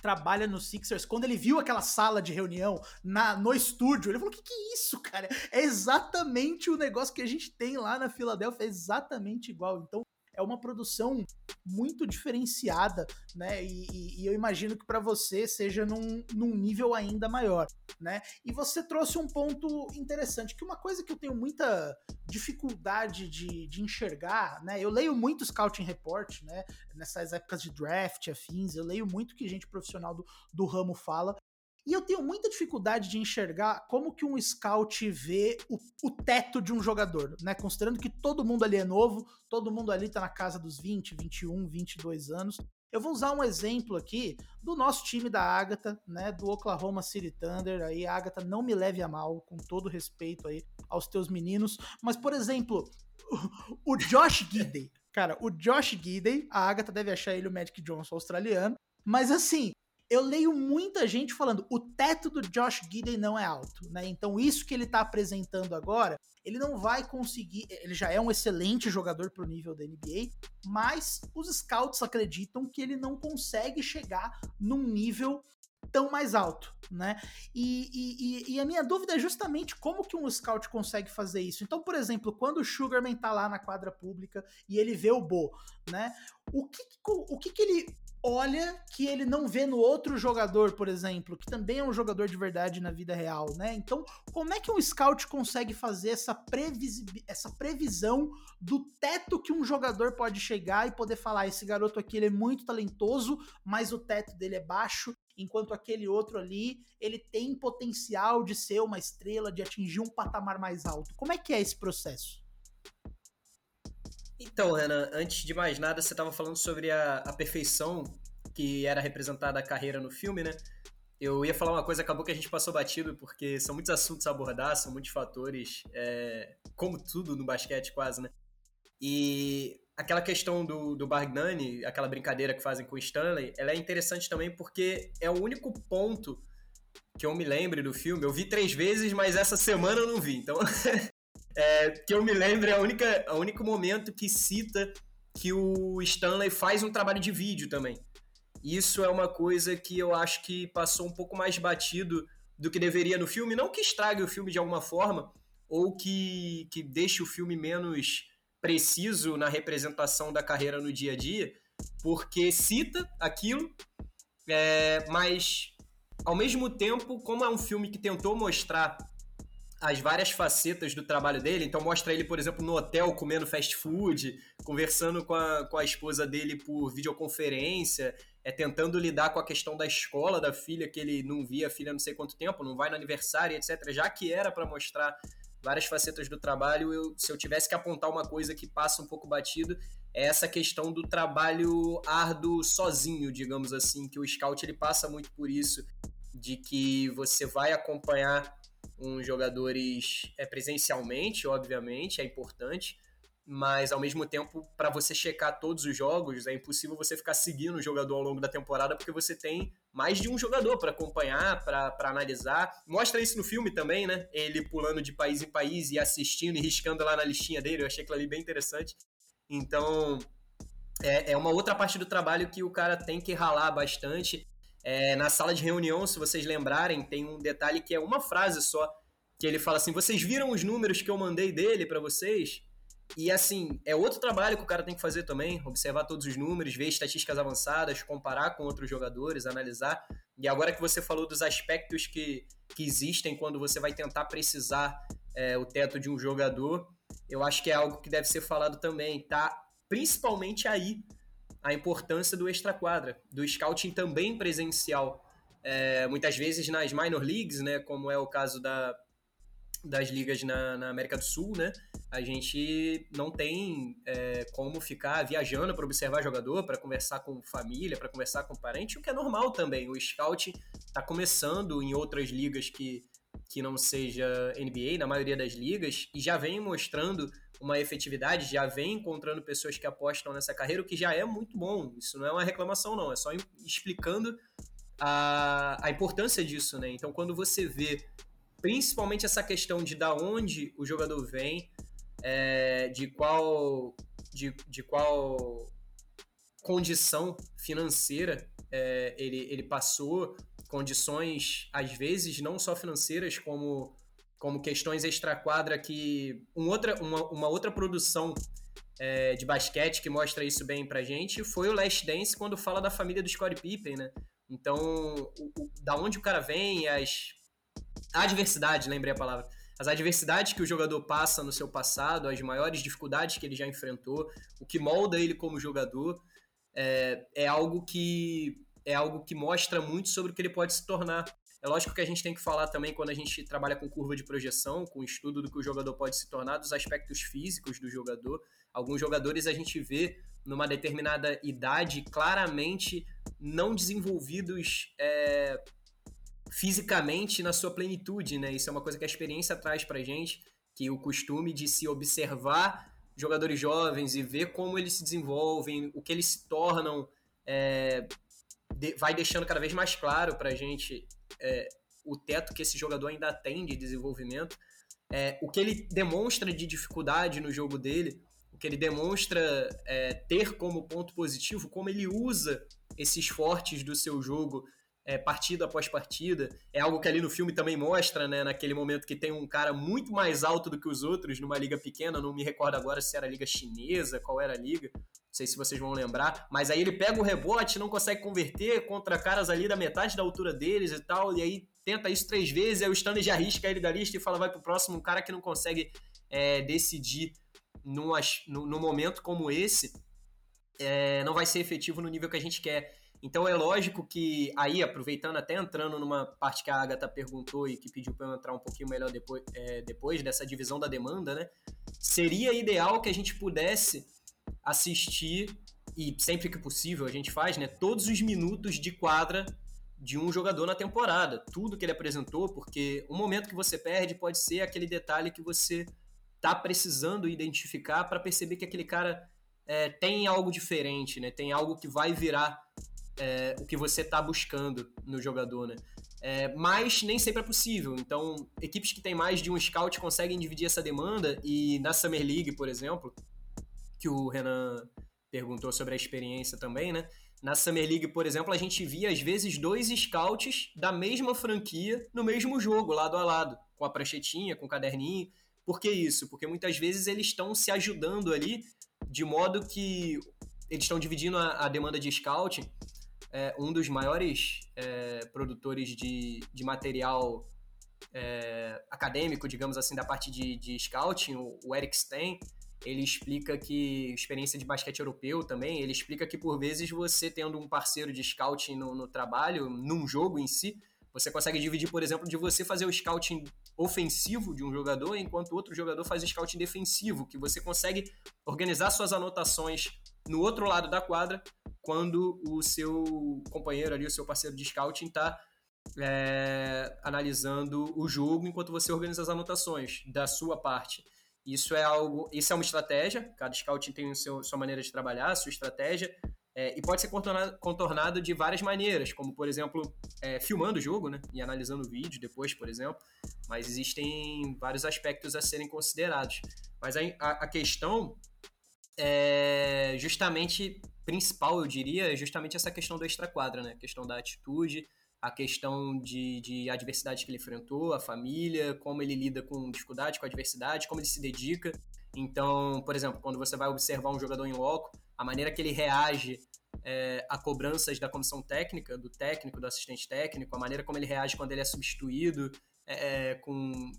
trabalha no Sixers, quando ele viu aquela sala de reunião na, no estúdio, ele falou: que que é isso, cara? É exatamente o negócio que a gente tem lá na Filadélfia, é exatamente igual. Então, é uma produção muito diferenciada, né? E, e, e eu imagino que para você seja num, num, nível ainda maior, né? E você trouxe um ponto interessante, que uma coisa que eu tenho muita dificuldade de, de enxergar, né? Eu leio muito Scouting Report, né? Nessas épocas de draft, afins, eu leio muito que gente profissional do, do ramo fala, e eu tenho muita dificuldade de enxergar como que um scout vê o, o, teto de um jogador, né? Considerando que todo mundo ali é novo, todo mundo ali tá na casa dos 20, 21, 22 anos. Eu vou usar um exemplo aqui do nosso time da Agatha, né, do Oklahoma City Thunder. Aí, Agatha, não me leve a mal, com todo respeito aí aos teus meninos. Mas, por exemplo, o Josh Gidey. Cara, o Josh Gidey, a Agatha deve achar ele o Magic Johnson australiano. Mas, assim, eu leio muita gente falando o teto do Josh Gidey não é alto, né? Então isso que ele tá apresentando agora, ele não vai conseguir, ele já é um excelente jogador pro nível da NBA, mas os scouts acreditam que ele não consegue chegar num nível tão mais alto, né? E, e, e, a minha dúvida é justamente como que um scout consegue fazer isso. Então, por exemplo, quando o Sugarman tá lá na quadra pública e ele vê o Bo, né? O que, o que, que ele olha que ele não vê no outro jogador, por exemplo, que também é um jogador de verdade na vida real, né? Então, como é que um scout consegue fazer essa, essa previsão do teto que um jogador pode chegar e poder falar: esse garoto aqui ele é muito talentoso, mas o teto dele é baixo, enquanto aquele outro ali ele tem potencial de ser uma estrela, de atingir um patamar mais alto. Como é que é esse processo? Então, Renan, antes de mais nada, você estava falando sobre a, a perfeição que era representada a carreira no filme, né? Eu ia falar uma coisa, acabou que a gente passou batido, porque são muitos assuntos a abordar, são muitos fatores, é, como tudo no basquete quase, né? E aquela questão do, do Bargnani, aquela brincadeira que fazem com o Stanley, ela é interessante também porque é o único ponto que eu me lembre do filme. Eu vi três vezes, mas essa semana eu não vi. Então, é, que eu me lembro, é a única, o único momento que cita que o Stanley faz um trabalho de vídeo também. Isso é uma coisa que eu acho que passou um pouco mais batido do que deveria no filme. Não que estrague o filme de alguma forma, ou que, que deixe o filme menos preciso na representação da carreira no dia a dia, porque cita aquilo, é, mas ao mesmo tempo, como é um filme que tentou mostrar as várias facetas do trabalho dele. Então mostra ele, por exemplo, no hotel comendo fast food, conversando com a, com a esposa dele por videoconferência, é tentando lidar com a questão da escola da filha, que ele não via a filha não sei quanto tempo, não vai no aniversário, etc. Já que era para mostrar várias facetas do trabalho, eu, se eu tivesse que apontar uma coisa que passa um pouco batido, é essa questão do trabalho árduo sozinho, digamos assim, que o scout ele passa muito por isso, de que você vai acompanhar uns jogadores é, presencialmente, obviamente, é importante, mas ao mesmo tempo, para você checar todos os jogos, é impossível você ficar seguindo o jogador ao longo da temporada, porque você tem mais de um jogador para acompanhar, para analisar. Mostra isso no filme também, né? Ele pulando de país em país e assistindo e riscando lá na listinha dele, eu achei aquilo ali bem interessante. Então, é, é uma outra parte do trabalho que o cara tem que ralar bastante é, na sala de reunião, se vocês lembrarem, tem um detalhe que é uma frase só, que ele fala assim: vocês viram os números que eu mandei dele para vocês? E assim, é outro trabalho que o cara tem que fazer também, observar todos os números, ver estatísticas avançadas, comparar com outros jogadores, analisar. E agora que você falou dos aspectos que, que existem quando você vai tentar precisar é, o teto de um jogador, eu acho que é algo que deve ser falado também, tá? Principalmente aí, a importância do extra-quadra, do scouting também presencial. É, muitas vezes nas minor leagues, né, como é o caso da, das ligas na, na América do Sul, né, a gente não tem é, como ficar viajando para observar jogador, para conversar com família, para conversar com parente, o que é normal também. O scout está começando em outras ligas que, que não seja NBA, na maioria das ligas, e já vem mostrando uma efetividade, já vem encontrando pessoas que apostam nessa carreira, o que já é muito bom. Isso não é uma reclamação, não, é só explicando a, a importância disso, né? Então, quando você vê principalmente essa questão de da onde o jogador vem, é, de qual de, de qual condição financeira é, ele, ele passou, condições às vezes não só financeiras como como questões extra-quadra que um outra, uma, uma outra produção é, de basquete que mostra isso bem pra gente foi o Last Dance quando fala da família do Scottie Pippen, né? Então, o, o, da onde o cara vem, as adversidades, lembrei a palavra, as adversidades que o jogador passa no seu passado, as maiores dificuldades que ele já enfrentou, o que molda ele como jogador, é, é algo que é algo que mostra muito sobre o que ele pode se tornar. É lógico que a gente tem que falar também quando a gente trabalha com curva de projeção, com estudo do que o jogador pode se tornar, dos aspectos físicos do jogador. Alguns jogadores a gente vê numa determinada idade claramente não desenvolvidos é, fisicamente na sua plenitude, né? Isso é uma coisa que a experiência traz pra gente, que o costume de se observar jogadores jovens e ver como eles se desenvolvem, o que eles se tornam, é, de, vai deixando cada vez mais claro pra gente é, o teto que esse jogador ainda tem de desenvolvimento, é, o que ele demonstra de dificuldade no jogo dele, o que ele demonstra é, ter como ponto positivo, como ele usa esses fortes do seu jogo é, partida após partida. É algo que ali no filme também mostra, né? Naquele momento que tem um cara muito mais alto do que os outros numa liga pequena, não me recordo agora se era a liga chinesa, qual era a liga. Não sei se vocês vão lembrar, mas aí ele pega o rebote, não consegue converter contra caras ali da metade da altura deles e tal, e aí tenta isso três vezes, aí o Stanley já arrisca ele da lista e fala vai pro próximo, um cara que não consegue é, decidir num, num momento como esse, é, não vai ser efetivo no nível que a gente quer. Então é lógico que aí, aproveitando até entrando numa parte que a Agatha perguntou e que pediu para eu entrar um pouquinho melhor depois, é, depois dessa divisão da demanda, né? Seria ideal que a gente pudesse assistir, e sempre que possível a gente faz, né? Todos os minutos de quadra de um jogador na temporada. Tudo que ele apresentou, porque um momento que você perde pode ser aquele detalhe que você tá precisando identificar para perceber que aquele cara é, tem algo diferente, né? Tem algo que vai virar é, o que você está buscando no jogador, né? É, mas nem sempre é possível. Então, equipes que têm mais de um scout conseguem dividir essa demanda e na Summer League, por exemplo, que o Renan perguntou sobre a experiência também, né? Na Summer League, por exemplo, a gente via às vezes dois scouts da mesma franquia no mesmo jogo, lado a lado, com a pranchetinha, com o caderninho. Por que isso? Porque muitas vezes eles estão se ajudando ali de modo que eles estão dividindo a, a demanda de scouting é, um dos maiores é, produtores de, de material é, acadêmico, digamos assim, da parte de, de scouting, o, o Eric Stein, ele explica que, experiência de basquete europeu também, ele explica que por vezes você tendo um parceiro de scouting no, no trabalho, num jogo em si, você consegue dividir, por exemplo, de você fazer o scouting ofensivo de um jogador, enquanto outro jogador faz o scouting defensivo, que você consegue organizar suas anotações no outro lado da quadra quando o seu companheiro ali, o seu parceiro de scouting está é, analisando o jogo enquanto você organiza as anotações da sua parte. Isso é algo, isso é uma estratégia. Cada scouting tem a sua maneira de trabalhar, sua estratégia, é, e pode ser contornado, contornado, de várias maneiras, como por exemplo é, filmando o jogo, né, e analisando o vídeo depois, por exemplo. Mas existem vários aspectos a serem considerados. Mas a, a, a questão é justamente principal, eu diria, é justamente essa questão do extra-quadra, né? A questão da atitude, a questão de, de adversidade que ele enfrentou, a família, como ele lida com dificuldade, com adversidade, como ele se dedica. Então, por exemplo, quando você vai observar um jogador em loco, a maneira que ele reage é, a cobranças da comissão técnica, do técnico, do assistente técnico, a maneira como ele reage quando ele é substituído, é, é com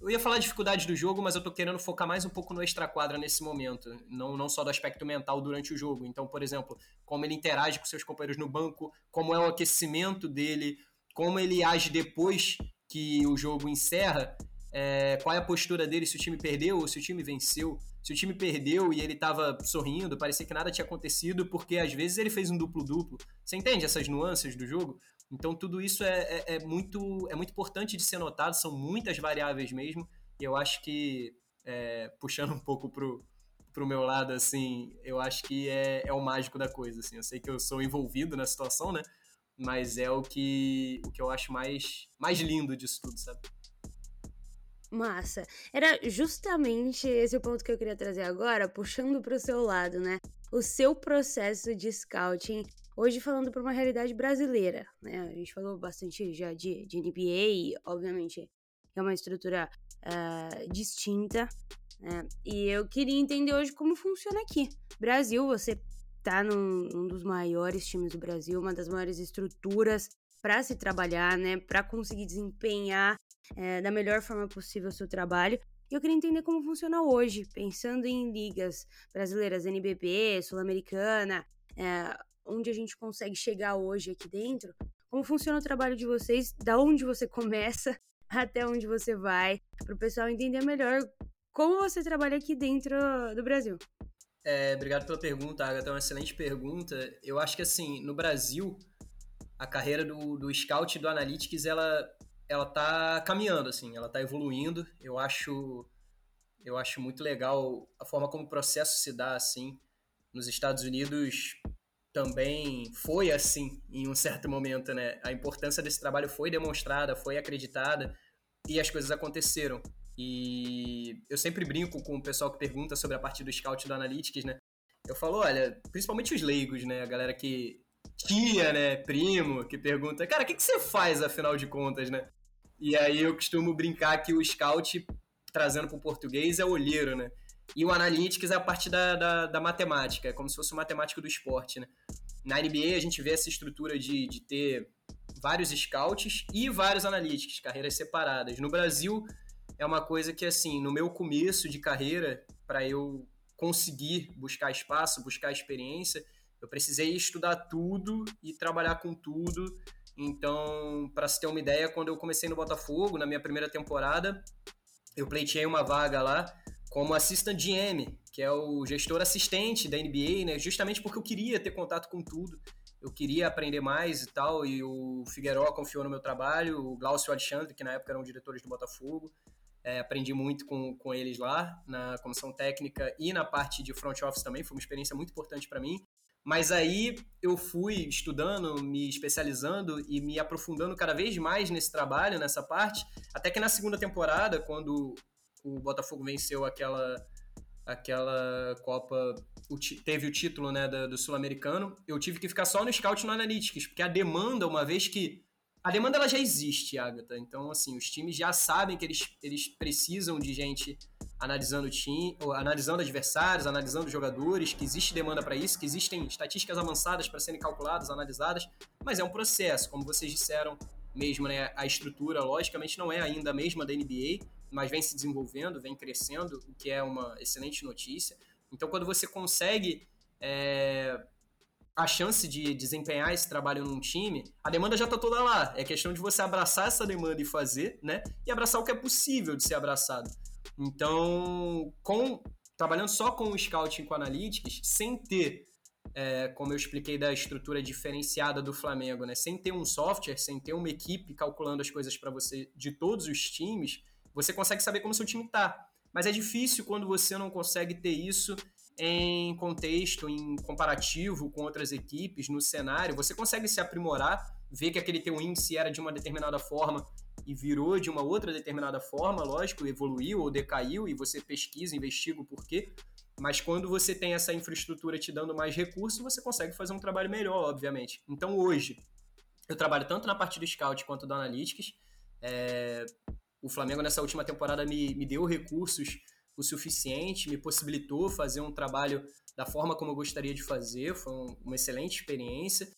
eu ia falar dificuldade do jogo, mas eu tô querendo focar mais um pouco no extra-quadra nesse momento, não, não só do aspecto mental durante o jogo. Então, por exemplo, como ele interage com seus companheiros no banco, como é o aquecimento dele, como ele age depois que o jogo encerra, é, qual é a postura dele, se o time perdeu ou se o time venceu. Se o time perdeu e ele tava sorrindo, parecia que nada tinha acontecido, porque às vezes ele fez um duplo-duplo. Você entende essas nuances do jogo? Então tudo isso é, é, é, muito, é muito importante de ser notado, são muitas variáveis mesmo, e eu acho que, é, puxando um pouco pro, pro meu lado, assim, eu acho que é, é o mágico da coisa, assim, eu sei que eu sou envolvido na situação, né, mas é o que, o que eu acho mais, mais lindo disso tudo, sabe? Massa. Era justamente esse o ponto que eu queria trazer agora, puxando para o seu lado, né? O seu processo de scouting Hoje falando para uma realidade brasileira, né? A gente falou bastante já de, de NBA obviamente, é uma estrutura uh, distinta, né? E eu queria entender hoje como funciona aqui. Brasil, você tá num, num dos maiores times do Brasil, uma das maiores estruturas para se trabalhar, né? Para conseguir desempenhar é, da melhor forma possível o seu trabalho. E eu queria entender como funciona hoje, pensando em ligas brasileiras, NBB, Sul-Americana, é, onde a gente consegue chegar hoje aqui dentro, como funciona o trabalho de vocês, da onde você começa até onde você vai, para o pessoal entender melhor como você trabalha aqui dentro do Brasil. É, obrigado pela pergunta, Agatha. É uma excelente pergunta. Eu acho que, assim, no Brasil, a carreira do, do Scout e do Analytics, ela, ela tá caminhando, assim, ela tá evoluindo. Eu acho, eu acho muito legal a forma como o processo se dá, assim. Nos Estados Unidos, também foi assim em um certo momento, né? A importância desse trabalho foi demonstrada, foi acreditada e as coisas aconteceram. E eu sempre brinco com o pessoal que pergunta sobre a parte do scout do Analytics, né? Eu falo, olha, principalmente os leigos, né? A galera que tia, né, primo, que pergunta, cara, o que, que você faz afinal de contas, né? E aí eu costumo brincar que o scout, trazendo para o português, é olheiro, né? E o Analytics é a parte da, da, da, matemática, é como se fosse o matemático do esporte, né? Na NBA a gente vê essa estrutura de, de ter vários scouts e vários analytics, carreiras separadas. No Brasil é uma coisa que, assim, no meu começo de carreira, para eu conseguir buscar espaço, buscar experiência, eu precisei estudar tudo e trabalhar com tudo. Então, para se ter uma ideia, quando eu comecei no Botafogo, na minha primeira temporada, eu pleiteei uma vaga lá como assistant GM, que é o gestor assistente da NBA, né? Justamente porque eu queria ter contato com tudo. Eu queria aprender mais e tal, e o Figueiró confiou no meu trabalho, o Glaucio Alexandre, que na época eram diretores do Botafogo. É, aprendi muito com, com eles lá, na comissão técnica e na parte de front office também, foi uma experiência muito importante para mim. Mas aí eu fui estudando, me especializando e me aprofundando cada vez mais nesse trabalho, nessa parte, até que na segunda temporada, quando o Botafogo venceu aquela aquela Copa, o, teve o título né, do, do Sul-Americano, eu tive que ficar só no Scout e no Analytics, porque a demanda, uma vez que. A demanda ela já existe, Agatha. Então, assim, os times já sabem que eles, eles precisam de gente analisando o time, analisando adversários, analisando jogadores, que existe demanda para isso, que existem estatísticas avançadas para serem calculadas, analisadas, mas é um processo, como vocês disseram mesmo, né? A estrutura, logicamente, não é ainda a mesma da NBA, mas vem se desenvolvendo, vem crescendo, o que é uma excelente notícia. Então, quando você consegue é, a chance de desempenhar esse trabalho num time, a demanda já está toda lá. É questão de você abraçar essa demanda e fazer, né? E abraçar o que é possível de ser abraçado. Então, com trabalhando só com o scouting com analytics, sem ter, é, como eu expliquei da estrutura diferenciada do Flamengo, né? Sem ter um software, sem ter uma equipe calculando as coisas para você de todos os times, você consegue saber como seu time está. Mas é difícil quando você não consegue ter isso em contexto, em comparativo com outras equipes, no cenário. Você consegue se aprimorar, ver que aquele teu índice era de uma determinada forma e virou de uma outra determinada forma, lógico, evoluiu ou decaiu, e você pesquisa, investiga o porquê. Mas quando você tem essa infraestrutura te dando mais recursos, você consegue fazer um trabalho melhor, obviamente. Então hoje, eu trabalho tanto na parte do scout quanto do analytics. É, o Flamengo nessa última temporada me, me deu recursos o suficiente, me possibilitou fazer um trabalho da forma como eu gostaria de fazer, foi um, uma excelente experiência.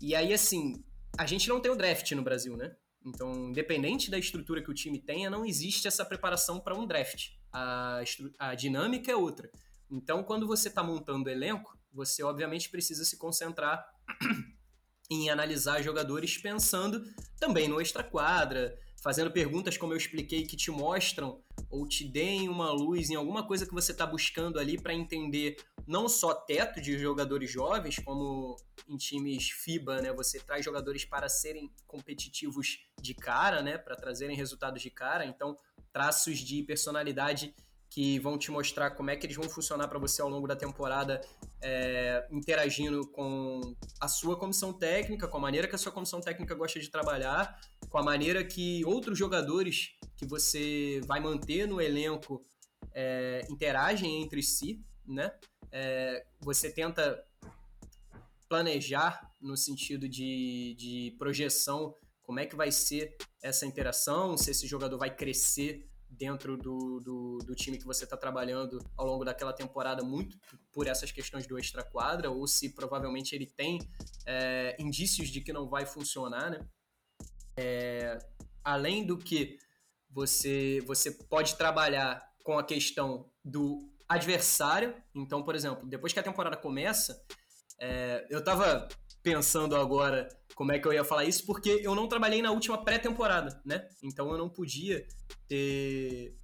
E aí, assim, a gente não tem o draft no Brasil, né? Então, independente da estrutura que o time tenha, não existe essa preparação para um draft. A, a dinâmica é outra. Então, quando você está montando o elenco, você obviamente precisa se concentrar em analisar jogadores pensando também no extra-quadra, fazendo perguntas, como eu expliquei, que te mostram ou te deem uma luz em alguma coisa que você está buscando ali para entender não só teto de jogadores jovens, como em times FIBA, né? Você traz jogadores para serem competitivos de cara, né? Para trazerem resultados de cara. Então, traços de personalidade que vão te mostrar como é que eles vão funcionar para você ao longo da temporada, é, interagindo com a sua comissão técnica, com a maneira que a sua comissão técnica gosta de trabalhar, com a maneira que outros jogadores que você vai manter no elenco é, interagem entre si, né? É, você tenta planejar no sentido de, de projeção como é que vai ser essa interação, se esse jogador vai crescer dentro do, do, do time que você está trabalhando ao longo daquela temporada, muito por essas questões do extra-quadra, ou se provavelmente ele tem é, indícios de que não vai funcionar, né? É, além do que você, você pode trabalhar com a questão do adversário. Então, por exemplo, depois que a temporada começa, é, eu estava pensando agora como é que eu ia falar isso, porque eu não trabalhei na última pré-temporada, né? Então eu não podia ter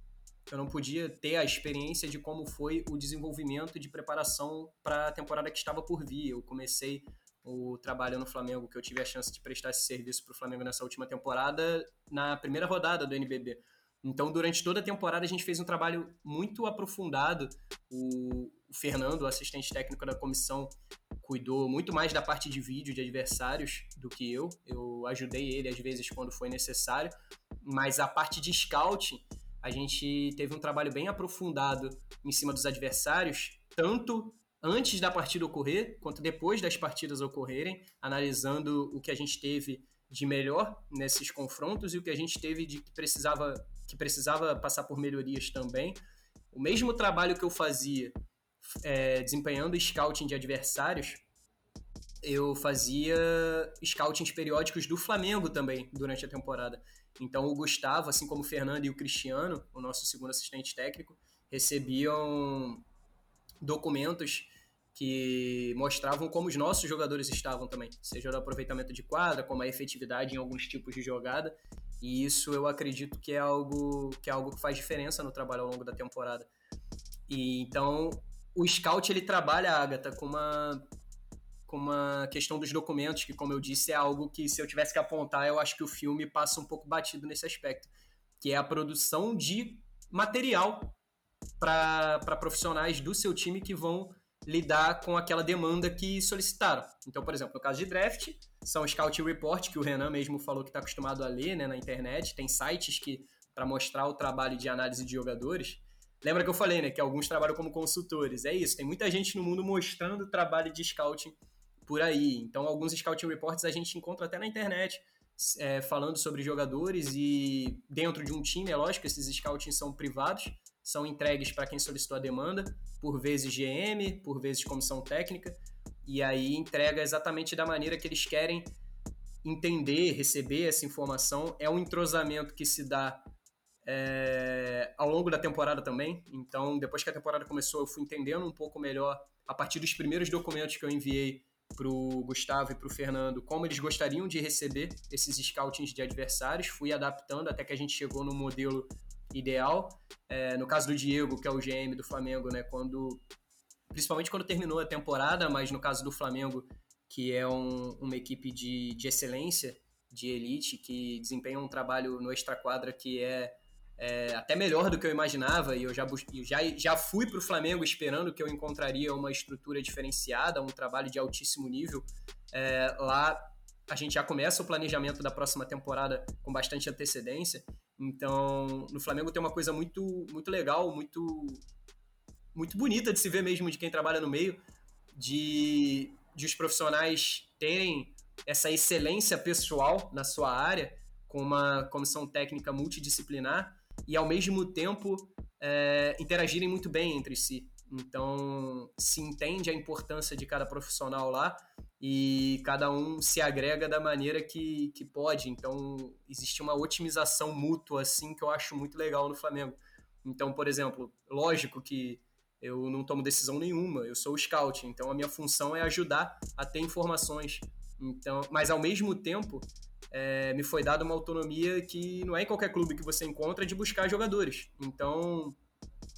eu não podia ter a experiência de como foi o desenvolvimento de preparação para a temporada que estava por vir. Eu comecei o trabalho no Flamengo, que eu tive a chance de prestar esse serviço para o Flamengo nessa última temporada, na primeira rodada do NBB. Então, durante toda a temporada, a gente fez um trabalho muito aprofundado. O, Fernando, o assistente técnico da comissão, cuidou muito mais da parte de vídeo de adversários do que eu. Eu ajudei ele às vezes quando foi necessário, mas a parte de scouting, a gente teve um trabalho bem aprofundado em cima dos adversários, tanto antes da partida ocorrer quanto depois das partidas ocorrerem, analisando o que a gente teve de melhor nesses confrontos e o que a gente teve de que precisava que precisava passar por melhorias também. O mesmo trabalho que eu fazia é, desempenhando scouting de adversários, eu fazia scoutings periódicos do Flamengo também durante a temporada. Então o Gustavo, assim como o Fernando e o Cristiano, o nosso segundo assistente técnico, recebiam documentos que mostravam como os nossos jogadores estavam também, seja no aproveitamento de quadra, como a efetividade em alguns tipos de jogada. E isso eu acredito que é algo que é algo que faz diferença no trabalho ao longo da temporada. E então o scout ele trabalha, Agatha, com uma com uma questão dos documentos, que como eu disse, é algo que se eu tivesse que apontar, eu acho que o filme passa um pouco batido nesse aspecto, que é a produção de material para profissionais do seu time que vão lidar com aquela demanda que solicitaram. Então, por exemplo, no caso de draft, são Scout Report, que o Renan mesmo falou que está acostumado a ler né, na internet, tem sites que para mostrar o trabalho de análise de jogadores. Lembra que eu falei, né, que alguns trabalham como consultores. É isso, tem muita gente no mundo mostrando trabalho de scouting por aí. Então, alguns scouting reports a gente encontra até na internet, é, falando sobre jogadores e dentro de um time, é lógico, esses scouting são privados, são entregues para quem solicitou a demanda, por vezes GM, por vezes comissão técnica, e aí entrega exatamente da maneira que eles querem entender, receber essa informação. É um entrosamento que se dá é, ao longo da temporada também. Então, depois que a temporada começou, eu fui entendendo um pouco melhor, a partir dos primeiros documentos que eu enviei para o Gustavo e para o Fernando, como eles gostariam de receber esses scoutings de adversários. Fui adaptando até que a gente chegou no modelo ideal. É, no caso do Diego, que é o GM do Flamengo, né, quando principalmente quando terminou a temporada, mas no caso do Flamengo, que é um, uma equipe de, de excelência, de elite, que desempenha um trabalho no extra-quadra que é é, até melhor do que eu imaginava, e eu já, já, já fui para o Flamengo esperando que eu encontraria uma estrutura diferenciada, um trabalho de altíssimo nível. É, lá a gente já começa o planejamento da próxima temporada com bastante antecedência. Então, no Flamengo tem uma coisa muito, muito legal, muito, muito bonita de se ver mesmo de quem trabalha no meio, de, de os profissionais terem essa excelência pessoal na sua área, com uma comissão técnica multidisciplinar e ao mesmo tempo é, interagirem muito bem entre si. Então, se entende a importância de cada profissional lá e cada um se agrega da maneira que, que pode. Então, existe uma otimização mútua, assim, que eu acho muito legal no Flamengo. Então, por exemplo, lógico que eu não tomo decisão nenhuma, eu sou o scout, então a minha função é ajudar a ter informações. Então, mas ao mesmo tempo, é, me foi dada uma autonomia que não é em qualquer clube que você encontra de buscar jogadores. Então,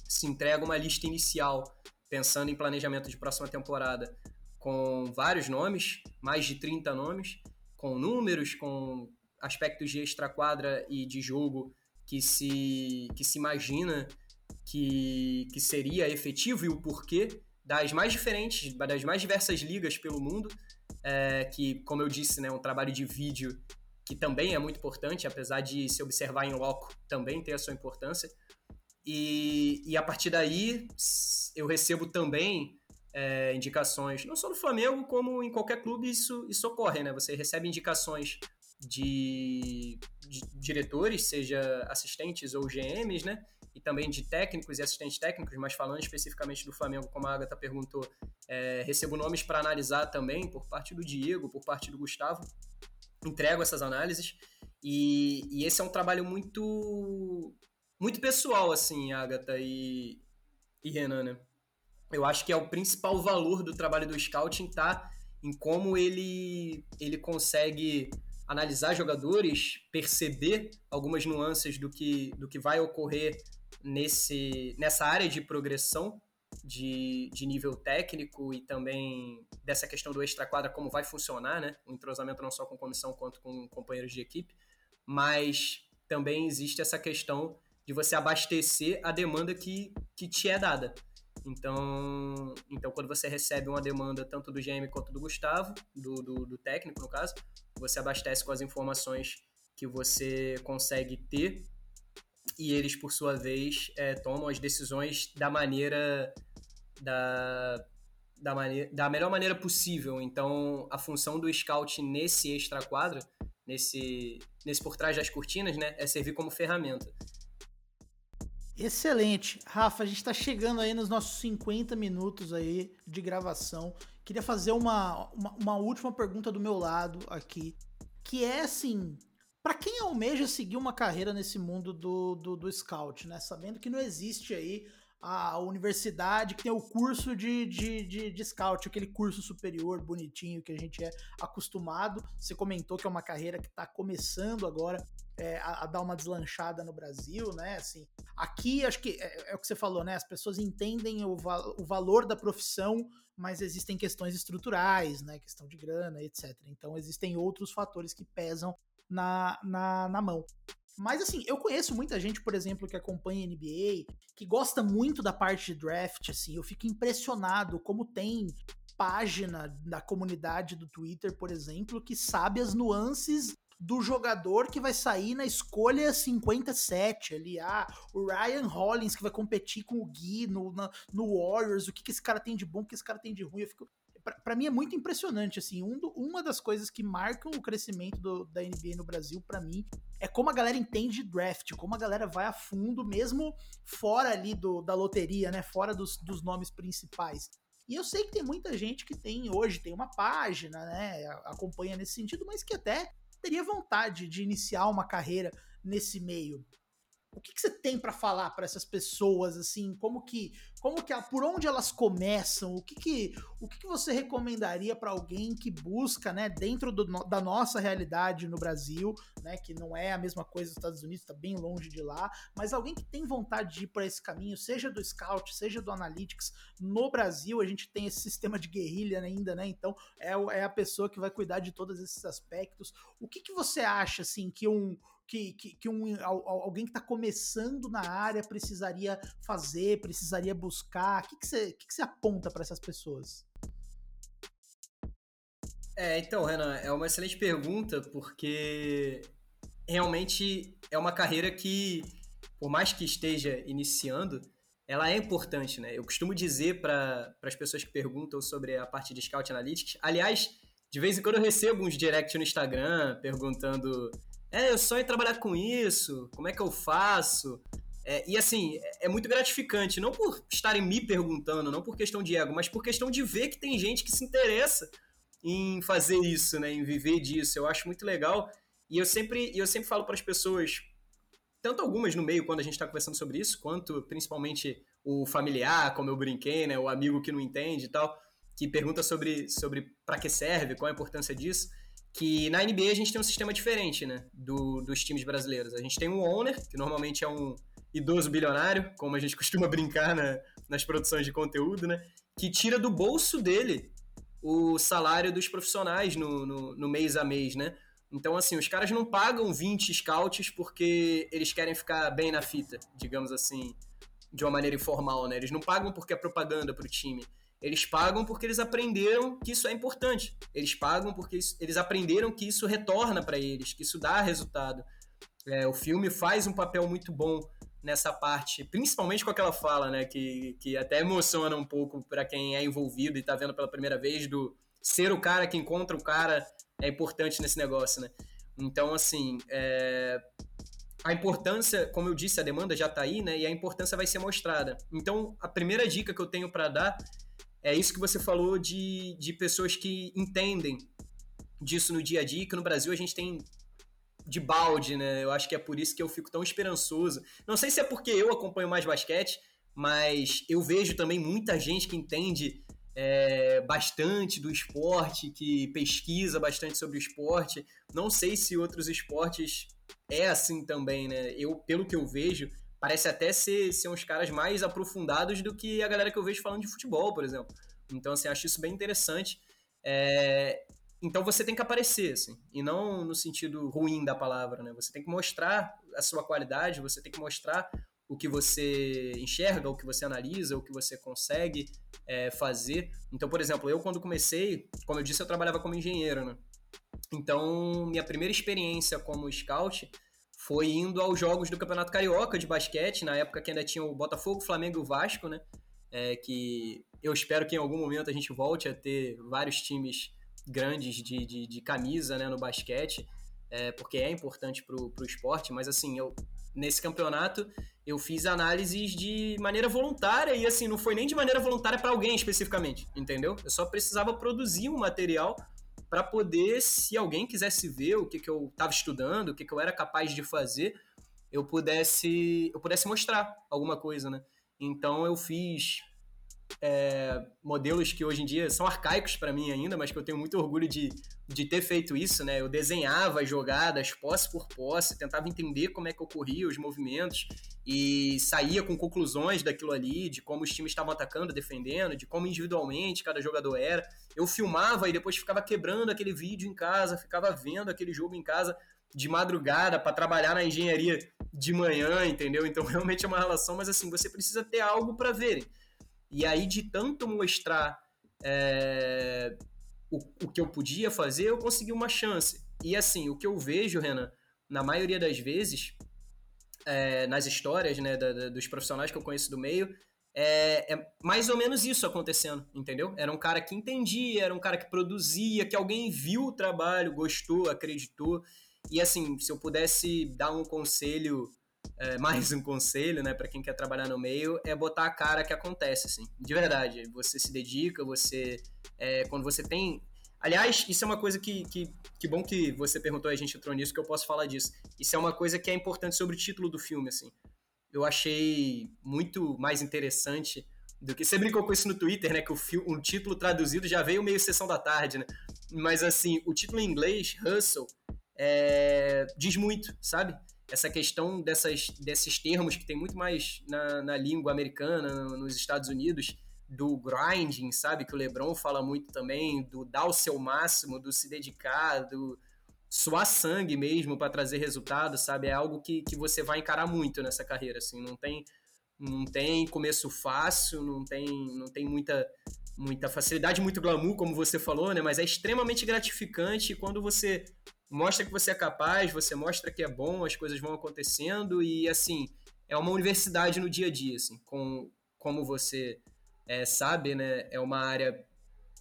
se entrega uma lista inicial, pensando em planejamento de próxima temporada, com vários nomes, mais de 30 nomes, com números, com aspectos de extra-quadra e de jogo que se, que se imagina que, que seria efetivo e o porquê das mais diferentes, das mais diversas ligas pelo mundo, é, que, como eu disse, né, um trabalho de vídeo que também é muito importante, apesar de se observar em loco também ter a sua importância. E, e a partir daí eu recebo também é, indicações, não só no Flamengo, como em qualquer clube isso, isso ocorre, né? Você recebe indicações de, de diretores, seja assistentes ou GMs, né? e também de técnicos e assistentes técnicos, mas falando especificamente do Flamengo, como a Agatha perguntou, é, recebo nomes para analisar também por parte do Diego, por parte do Gustavo, entrego essas análises e, e esse é um trabalho muito muito pessoal, assim, Agatha e, e Renan, né? Eu acho que é o principal valor do trabalho do scouting tá em como ele, ele consegue analisar jogadores, perceber algumas nuances do que, do que vai ocorrer nesse, nessa área de progressão de, de nível técnico e também dessa questão do extra-quadra, como vai funcionar, né? O entrosamento não só com comissão quanto com companheiros de equipe, mas também existe essa questão de você abastecer a demanda que, que te é dada. Então, então, quando você recebe uma demanda tanto do GM quanto do Gustavo, do, do, do técnico no caso, você abastece com as informações que você consegue ter e eles, por sua vez, é, tomam as decisões da maneira da, da, maneira, da melhor maneira possível. Então, a função do scout nesse extra quadra, nesse, nesse por trás das cortinas, né, é servir como ferramenta. Excelente. Rafa, a gente está chegando aí nos nossos 50 minutos aí de gravação. Queria fazer uma, uma, uma última pergunta do meu lado aqui, que é assim, para quem almeja seguir uma carreira nesse mundo do, do, do, scout, né? Sabendo que não existe aí a universidade que tem o curso de, de, de, de, scout, aquele curso superior bonitinho que a gente é acostumado. Você comentou que é uma carreira que está começando agora é, a, a, dar uma deslanchada no Brasil, né? Assim, aqui acho que é, é o que você falou, né? As pessoas entendem o, o valor da profissão, mas existem questões estruturais, né? Questão de grana, etc. Então existem outros fatores que pesam na, na, na mão. Mas assim, eu conheço muita gente, por exemplo, que acompanha NBA, que gosta muito da parte de draft, assim, eu fico impressionado como tem página da comunidade do Twitter, por exemplo, que sabe as nuances do jogador que vai sair na escolha 57 ali, ah, o Ryan Hollins que vai competir com o Gui no, na, no Warriors, o que, que esse cara tem de bom, o que esse cara tem de ruim, eu fico para mim é muito impressionante, assim, um do, uma das coisas que marcam o crescimento do, da NBA no Brasil, para mim, é como a galera entende draft, como a galera vai a fundo, mesmo fora ali do, da loteria, né, fora dos, dos nomes principais. E eu sei que tem muita gente que tem hoje, tem uma página, né, acompanha nesse sentido, mas que até teria vontade de iniciar uma carreira nesse meio o que, que você tem para falar para essas pessoas assim? Como que como que por onde elas começam? O que que o que, que você recomendaria para alguém que busca né dentro do, da nossa realidade no Brasil né que não é a mesma coisa dos Estados Unidos está bem longe de lá mas alguém que tem vontade de ir por esse caminho seja do scout seja do analytics no Brasil a gente tem esse sistema de guerrilha ainda né? Então é, é a pessoa que vai cuidar de todos esses aspectos. O que que você acha assim que um que, que, que um, alguém que está começando na área precisaria fazer, precisaria buscar? O que, que, você, que, que você aponta para essas pessoas? É, então, Renan, é uma excelente pergunta, porque realmente é uma carreira que, por mais que esteja iniciando, ela é importante, né? Eu costumo dizer para as pessoas que perguntam sobre a parte de Scout Analytics, aliás, de vez em quando eu recebo uns direct no Instagram perguntando é, eu sonho em trabalhar com isso, como é que eu faço? É, e assim, é muito gratificante, não por estarem me perguntando, não por questão de ego, mas por questão de ver que tem gente que se interessa em fazer isso, né, em viver disso. Eu acho muito legal. E eu sempre, eu sempre falo para as pessoas, tanto algumas no meio quando a gente está conversando sobre isso, quanto principalmente o familiar, como eu brinquei, né, o amigo que não entende e tal, que pergunta sobre, sobre para que serve, qual a importância disso que na NBA a gente tem um sistema diferente, né, do, dos times brasileiros. A gente tem um owner, que normalmente é um idoso bilionário, como a gente costuma brincar na, nas produções de conteúdo, né? Que tira do bolso dele o salário dos profissionais no, no, no mês a mês, né? Então, assim, os caras não pagam 20 scouts porque eles querem ficar bem na fita, digamos assim, de uma maneira informal, né? Eles não pagam porque é propaganda para o time. Eles pagam porque eles aprenderam que isso é importante. Eles pagam porque isso, eles aprenderam que isso retorna para eles, que isso dá resultado. É, o filme faz um papel muito bom nessa parte, principalmente com aquela fala, né, que, que até emociona um pouco para quem é envolvido e está vendo pela primeira vez do ser o cara que encontra o cara é importante nesse negócio, né? Então, assim, é... a importância, como eu disse, a demanda já está aí, né? E a importância vai ser mostrada. Então, a primeira dica que eu tenho para dar é isso que você falou de, de pessoas que entendem disso no dia a dia, que no Brasil a gente tem de balde, né? Eu acho que é por isso que eu fico tão esperançoso. Não sei se é porque eu acompanho mais basquete, mas eu vejo também muita gente que entende é, bastante do esporte, que pesquisa bastante sobre o esporte. Não sei se outros esportes é assim também, né? Eu, pelo que eu vejo, parece até ser, ser uns caras mais aprofundados do que a galera que eu vejo falando de futebol, por exemplo. Então, assim, acho isso bem interessante. É, então você tem que aparecer, assim, e não no sentido ruim da palavra, né? Você tem que mostrar a sua qualidade, você tem que mostrar o que você enxerga, o que você analisa, o que você consegue é, fazer. Então, por exemplo, eu quando comecei, como eu disse, eu trabalhava como engenheiro, né? Então, minha primeira experiência como scout foi indo aos jogos do Campeonato Carioca de basquete, na época que ainda tinha o Botafogo, Flamengo e o Vasco, né? É, que eu espero que em algum momento a gente volte a ter vários times grandes de, de, de camisa né, no basquete, é, porque é importante para o esporte, mas assim, eu nesse campeonato eu fiz análises de maneira voluntária e assim, não foi nem de maneira voluntária para alguém especificamente, entendeu? Eu só precisava produzir um material para poder, se alguém quisesse ver o que, que eu estava estudando, o que, que eu era capaz de fazer, eu pudesse eu pudesse mostrar alguma coisa, né? Então eu fiz é, modelos que hoje em dia são arcaicos para mim ainda, mas que eu tenho muito orgulho de, de ter feito isso, né? Eu desenhava as jogadas posse por posse, tentava entender como é que ocorria os movimentos e saía com conclusões daquilo ali, de como os times estavam atacando, defendendo, de como individualmente cada jogador era. Eu filmava e depois ficava quebrando aquele vídeo em casa, ficava vendo aquele jogo em casa de madrugada para trabalhar na engenharia de manhã, entendeu? Então realmente é uma relação, mas assim, você precisa ter algo para verem. E aí, de tanto mostrar é, o, o que eu podia fazer, eu consegui uma chance. E assim, o que eu vejo, Renan, na maioria das vezes, é, nas histórias né, da, da, dos profissionais que eu conheço do meio, é, é, mais ou menos isso acontecendo, entendeu? Era um cara que entendia, era um cara que produzia, que alguém viu o trabalho, gostou, acreditou. E assim, se eu pudesse dar um conselho é, mais um conselho, né, para quem quer trabalhar no meio, é botar a cara que acontece, assim. De verdade, você se dedica, você. É, quando você tem. Aliás, isso é uma coisa que, que. Que bom que você perguntou a gente entrou nisso, que eu posso falar disso. Isso é uma coisa que é importante sobre o título do filme, assim. Eu achei muito mais interessante do que. Você brincou com isso no Twitter, né? Que o, filme, um título traduzido já veio meio sessão da tarde, né? Mas, assim, o título em inglês, Hustle, é, diz muito, sabe? essa questão dessas, desses termos que tem muito mais na, na língua americana, nos Estados Unidos, do grinding, sabe? Que o LeBron fala muito também, do dar o seu máximo, do se dedicar, do suar sangue mesmo para trazer resultado, sabe? É algo que, que você vai encarar muito nessa carreira, assim, não tem não tem começo fácil, não tem não tem muita muita facilidade, muito glamour, como você falou, né? Mas é extremamente gratificante quando você mostra que você é capaz, você mostra que é bom, as coisas vão acontecendo e assim é uma universidade no dia a dia, assim, com como você é, sabe, né? É uma área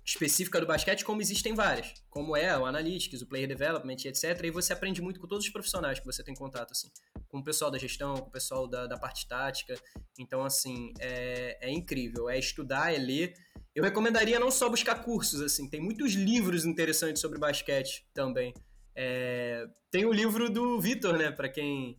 específica do basquete, como existem várias, como é o Analytics, o Player Development, etc. E você aprende muito com todos os profissionais que você tem contato, assim, com o pessoal da gestão, com o pessoal da, da parte tática. Então, assim, é, é incrível, é estudar, é ler. Eu recomendaria não só buscar cursos, assim, tem muitos livros interessantes sobre basquete também. É, tem o livro do Vitor, né, para quem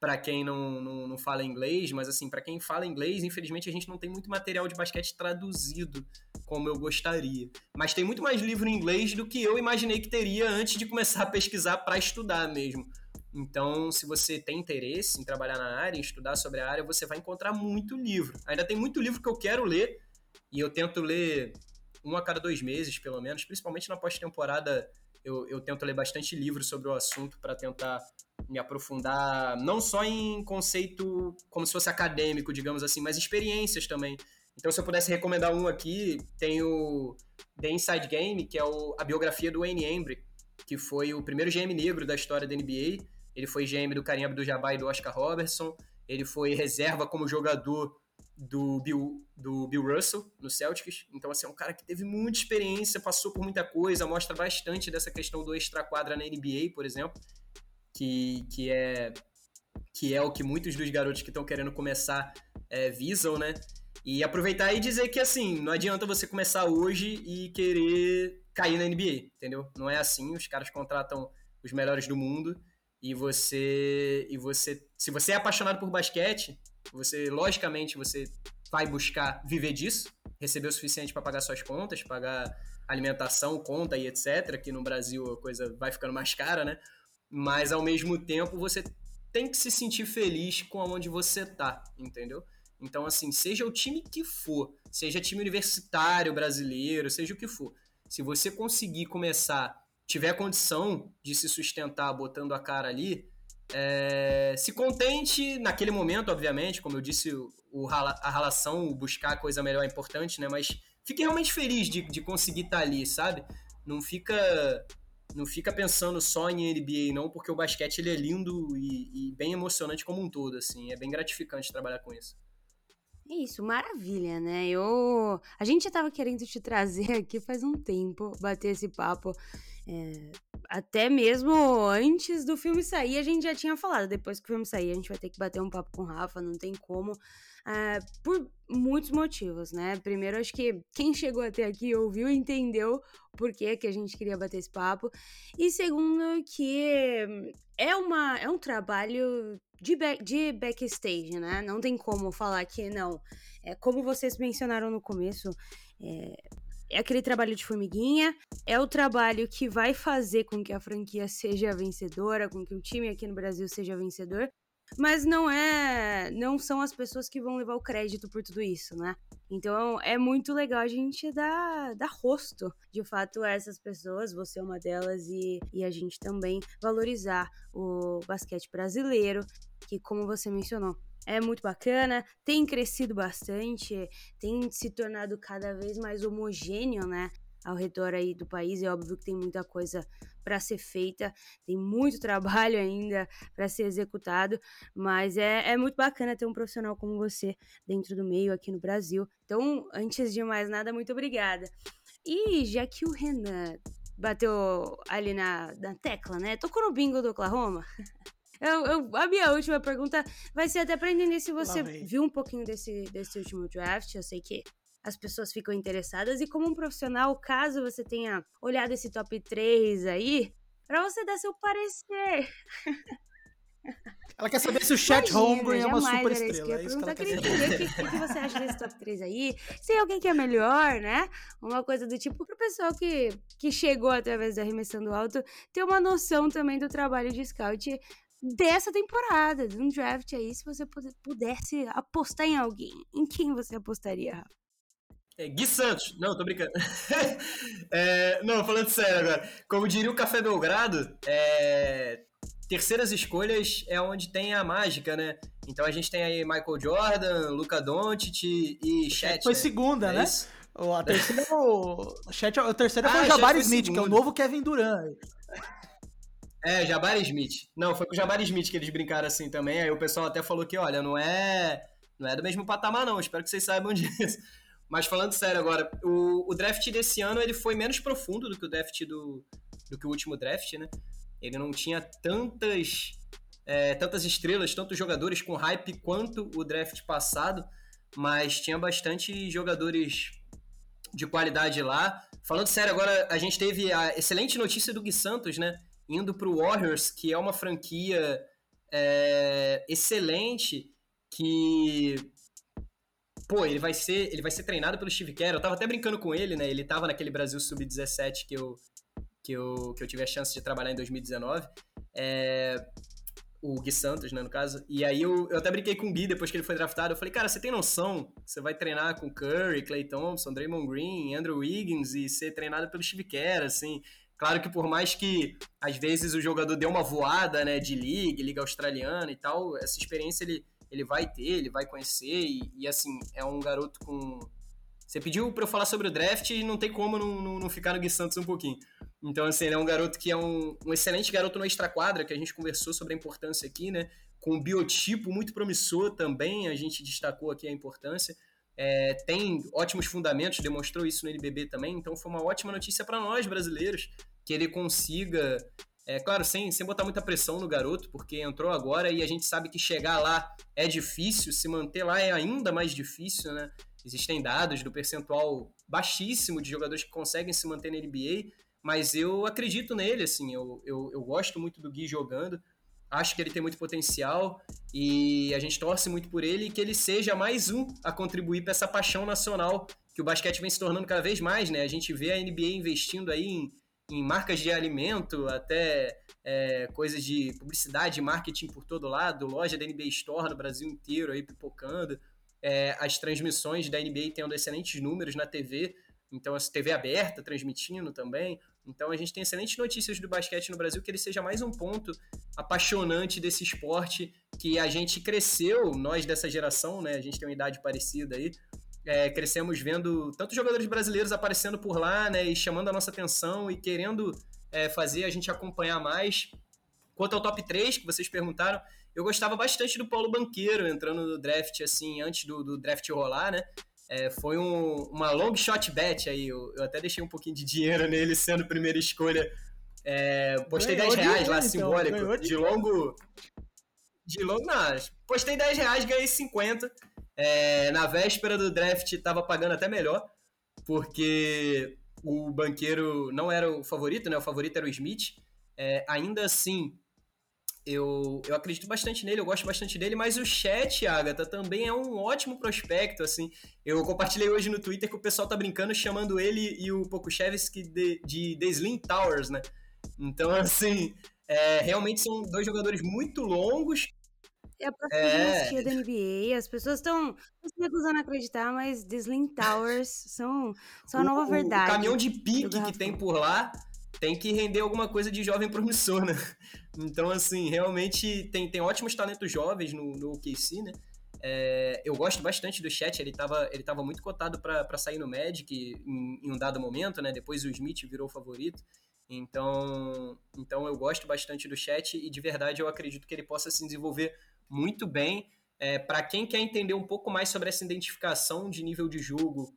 para quem não, não, não, fala inglês, mas assim, para quem fala inglês, infelizmente a gente não tem muito material de basquete traduzido como eu gostaria. Mas tem muito mais livro em inglês do que eu imaginei que teria antes de começar a pesquisar para estudar mesmo. Então, se você tem interesse em trabalhar na área, em estudar sobre a área, você vai encontrar muito livro. Ainda tem muito livro que eu quero ler e eu tento ler um a cada dois meses, pelo menos, principalmente na pós-temporada. Eu, eu tento ler bastante livro sobre o assunto para tentar me aprofundar não só em conceito como se fosse acadêmico, digamos assim, mas experiências também. Então, se eu pudesse recomendar um aqui, tem o The Inside Game, que é o, a biografia do Wayne Embry, que foi o primeiro GM negro da história da NBA. Ele foi GM do Karim Abdul-Jabbar e do Oscar Robertson. Ele foi reserva como jogador do Bill, do Bill Russell no Celtics. Então, assim, é um cara que teve muita experiência, passou por muita coisa, mostra bastante dessa questão do extra-quadra na NBA, por exemplo que, que, é, que é o que muitos dos garotos que estão querendo começar é, visam, né? E aproveitar e dizer que, assim, não adianta você começar hoje e querer cair na NBA, entendeu? Não é assim, os caras contratam os melhores do mundo e você e você se você é apaixonado por basquete você logicamente você vai buscar viver disso receber o suficiente para pagar suas contas pagar alimentação conta e etc que no Brasil a coisa vai ficando mais cara né mas ao mesmo tempo você tem que se sentir feliz com onde você tá, entendeu? Então, assim, seja o time que for, seja time universitário brasileiro, seja o que for, se você conseguir começar, tiver condição de se sustentar botando a cara ali, é, se contente naquele momento, obviamente, como eu disse, o, a relação, o buscar a coisa melhor é importante, né? Mas fique realmente feliz de, de conseguir estar tá ali, sabe? Não fica não fica pensando só em NBA não, porque o basquete ele é lindo e, e, bem emocionante como um todo, assim, é bem gratificante trabalhar com isso. Isso, maravilha, né? Eu, a gente já tava querendo te trazer aqui faz um tempo, bater esse papo, é, até mesmo antes do filme sair, a gente já tinha falado, depois que o filme sair, a gente vai ter que bater um papo com o Rafa, não tem como, é, por muitos motivos, né? Primeiro, acho que quem chegou até aqui ouviu e entendeu por que, que a gente queria bater esse papo. E segundo, que é, uma, é um trabalho de, back, de backstage, né? Não tem como falar que não. É, como vocês mencionaram no começo, é, é aquele trabalho de formiguinha, é o trabalho que vai fazer com que a franquia seja vencedora, com que o time aqui no Brasil seja vencedor mas não é, não são as pessoas que vão levar o crédito por tudo isso, né? Então é muito legal a gente dar, dar rosto, de fato, a essas pessoas, você é uma delas, e, e a gente também valorizar o basquete brasileiro, que, como você mencionou, é muito bacana, tem crescido bastante, tem se tornado cada vez mais homogêneo, né? ao redor aí do país. É óbvio que tem muita coisa para ser feita, tem muito trabalho ainda para ser executado, mas é, é muito bacana ter um profissional como você dentro do meio aqui no Brasil. Então, antes de mais nada, muito obrigada. E já que o Renan bateu ali na, na tecla, né? Tocou no bingo do Oklahoma. Eu, eu, a minha última pergunta vai ser até para entender se você viu um pouquinho desse, desse último draft. Eu sei que as pessoas ficam interessadas. E como um profissional, caso você tenha olhado esse top 3 aí, para você dar seu parecer. Ela quer saber se o Chat Holmgren é uma super estrela. É isso que queria entender o que, que, você acha desse top 3 aí. Se alguém que é melhor, né? Uma coisa do tipo, pro pessoal que, que chegou através da Arremessando Alto, ter uma noção também do trabalho de scout dessa temporada, de um draft aí, se você pudesse apostar em alguém. Em quem você apostaria, Rafa? É, Gui Santos. Não, tô brincando. é, não, falando sério agora. Como diria o Café Belgrado, é, terceiras escolhas é onde tem a mágica, né? Então a gente tem aí Michael Jordan, Luca Doncic e Chet. Foi né? segunda, é né? Isso? O, a terceira, o, Chet, a terceira ah, foi o Jabari Smith, segundo. que é o novo Kevin Durant. É, Jabari Smith. Não, foi com o Jabari Smith que eles brincaram assim também. Aí o pessoal até falou que, olha, não é, não é do mesmo patamar não. Espero que vocês saibam disso. Mas falando sério agora, o, o, draft desse ano ele foi menos profundo do que o draft do, do que o último draft, né? Ele não tinha tantas é, tantas estrelas, tantos jogadores com hype quanto o draft passado, mas tinha bastante jogadores de qualidade lá. Falando sério, agora a gente teve a excelente notícia do Gui Santos, né? Indo para o Warriors, que é uma franquia é, excelente, que pô, ele vai ser, ele vai ser treinado pelo Steve Kerr. Eu tava até brincando com ele, né? Ele tava naquele Brasil Sub-17 que eu, que, eu, que eu tive a chance de trabalhar em 2019. É, o Gui Santos, né, no caso. E aí eu, eu até brinquei com o Gui depois que ele foi draftado. Eu falei, cara, você tem noção você vai treinar com Curry, Clay Thompson, Draymond Green, Andrew Wiggins e ser treinado pelo Steve Kerr, assim. Claro que por mais que às vezes o jogador dê uma voada, né, de liga, liga australiana e tal, essa experiência ele ele vai ter, ele vai conhecer, e, e assim, é um garoto com. Você pediu para eu falar sobre o draft e não tem como não, não, não, ficar no Gui Santos um pouquinho. Então, assim, ele é um garoto que é um, um excelente garoto no extra-quadra, que a gente conversou sobre a importância aqui, né? Com um biotipo muito promissor também, a gente destacou aqui a importância. É, tem ótimos fundamentos, demonstrou isso no NBB também, então foi uma ótima notícia para nós brasileiros que ele consiga é claro, sem, sem botar muita pressão no garoto, porque entrou agora e a gente sabe que chegar lá é difícil, se manter lá é ainda mais difícil, né? Existem dados do percentual baixíssimo de jogadores que conseguem se manter na NBA, mas eu acredito nele, assim, eu, eu, eu gosto muito do Gui jogando, acho que ele tem muito potencial e a gente torce muito por ele e que ele seja mais um a contribuir para essa paixão nacional que o basquete vem se tornando cada vez mais, né? A gente vê a NBA investindo aí em em marcas de alimento, até é, coisas de publicidade, marketing por todo lado, loja da NBA Store no Brasil inteiro aí pipocando, é, as transmissões da NBA tendo excelentes números na TV, então a TV aberta transmitindo também. Então a gente tem excelentes notícias do basquete no Brasil, que ele seja mais um ponto apaixonante desse esporte que a gente cresceu, nós dessa geração, né? A gente tem uma idade parecida aí, é, crescemos vendo tantos jogadores brasileiros aparecendo por lá, né, e chamando a nossa atenção e querendo é, fazer a gente acompanhar mais. Quanto ao top 3, que vocês perguntaram, eu gostava bastante do Paulo Banqueiro entrando no draft, assim, antes do, do draft rolar, né? É, foi um, uma long shot bet aí, eu, eu, até deixei um pouquinho de dinheiro nele sendo primeira escolha. É, postei ganhou 10 reais lá, então, simbólico, de longo... De longo, não, postei 10 reais, ganhei 50. É, na véspera do draft estava pagando até melhor, porque o banqueiro não era o favorito, né? O favorito era o Smith. É, ainda assim, eu, eu acredito bastante nele, eu gosto bastante dele, mas o chat, Agatha, também é um ótimo prospecto, assim. Eu compartilhei hoje no Twitter que o pessoal tá brincando chamando ele e o Pokushevski de, de The Slim Towers, né? Então, assim, é, realmente são dois jogadores muito longos, é a próxima é... da NBA. As pessoas estão se recusando a acreditar, mas Slim Towers são, são a nova o, verdade. O caminhão de pique que tem por lá tem que render alguma coisa de jovem promissor, né? Então, assim, realmente tem, tem ótimos talentos jovens no, no OKC, né? É, eu gosto bastante do chat, ele estava ele tava muito cotado para sair no Magic em, em, um dado momento, né? Depois o Smith virou o favorito. Então, então eu gosto bastante do chat e de verdade eu acredito que ele possa se desenvolver muito bem. É, para quem quer entender um pouco mais sobre essa identificação de nível de jogo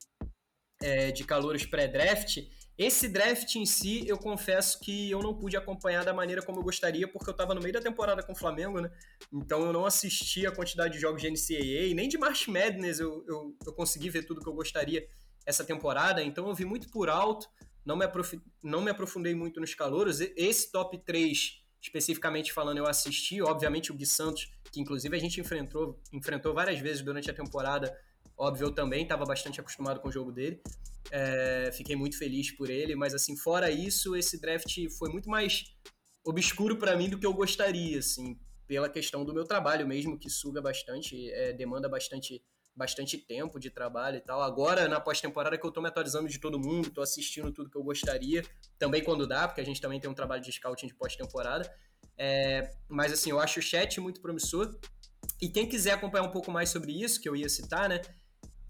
é, de calouros pré-draft, esse draft em si, eu confesso que eu não pude acompanhar da maneira como eu gostaria, porque eu estava no meio da temporada com o Flamengo, né? Então eu não assisti a quantidade de jogos de NCAA, nem de March Madness eu, eu, eu consegui ver tudo que eu gostaria essa temporada, então eu vi muito por alto, não me, aprof... não me aprofundei muito nos calouros. Esse top 3 especificamente falando, eu assisti, obviamente, o Gui Santos, que inclusive a gente enfrentou, enfrentou várias vezes durante a temporada. Óbvio, eu também estava bastante acostumado com o jogo dele. É, fiquei muito feliz por ele, mas assim, fora isso, esse draft foi muito mais obscuro para mim do que eu gostaria, assim, pela questão do meu trabalho mesmo, que suga bastante, é, demanda bastante bastante tempo de trabalho e tal. Agora, na pós-temporada, que eu tô me atualizando de todo mundo, tô assistindo tudo que eu gostaria, também quando dá, porque a gente também tem um trabalho de scouting de pós-temporada. É, mas assim, eu acho o chat muito promissor. E quem quiser acompanhar um pouco mais sobre isso, que eu ia citar, né?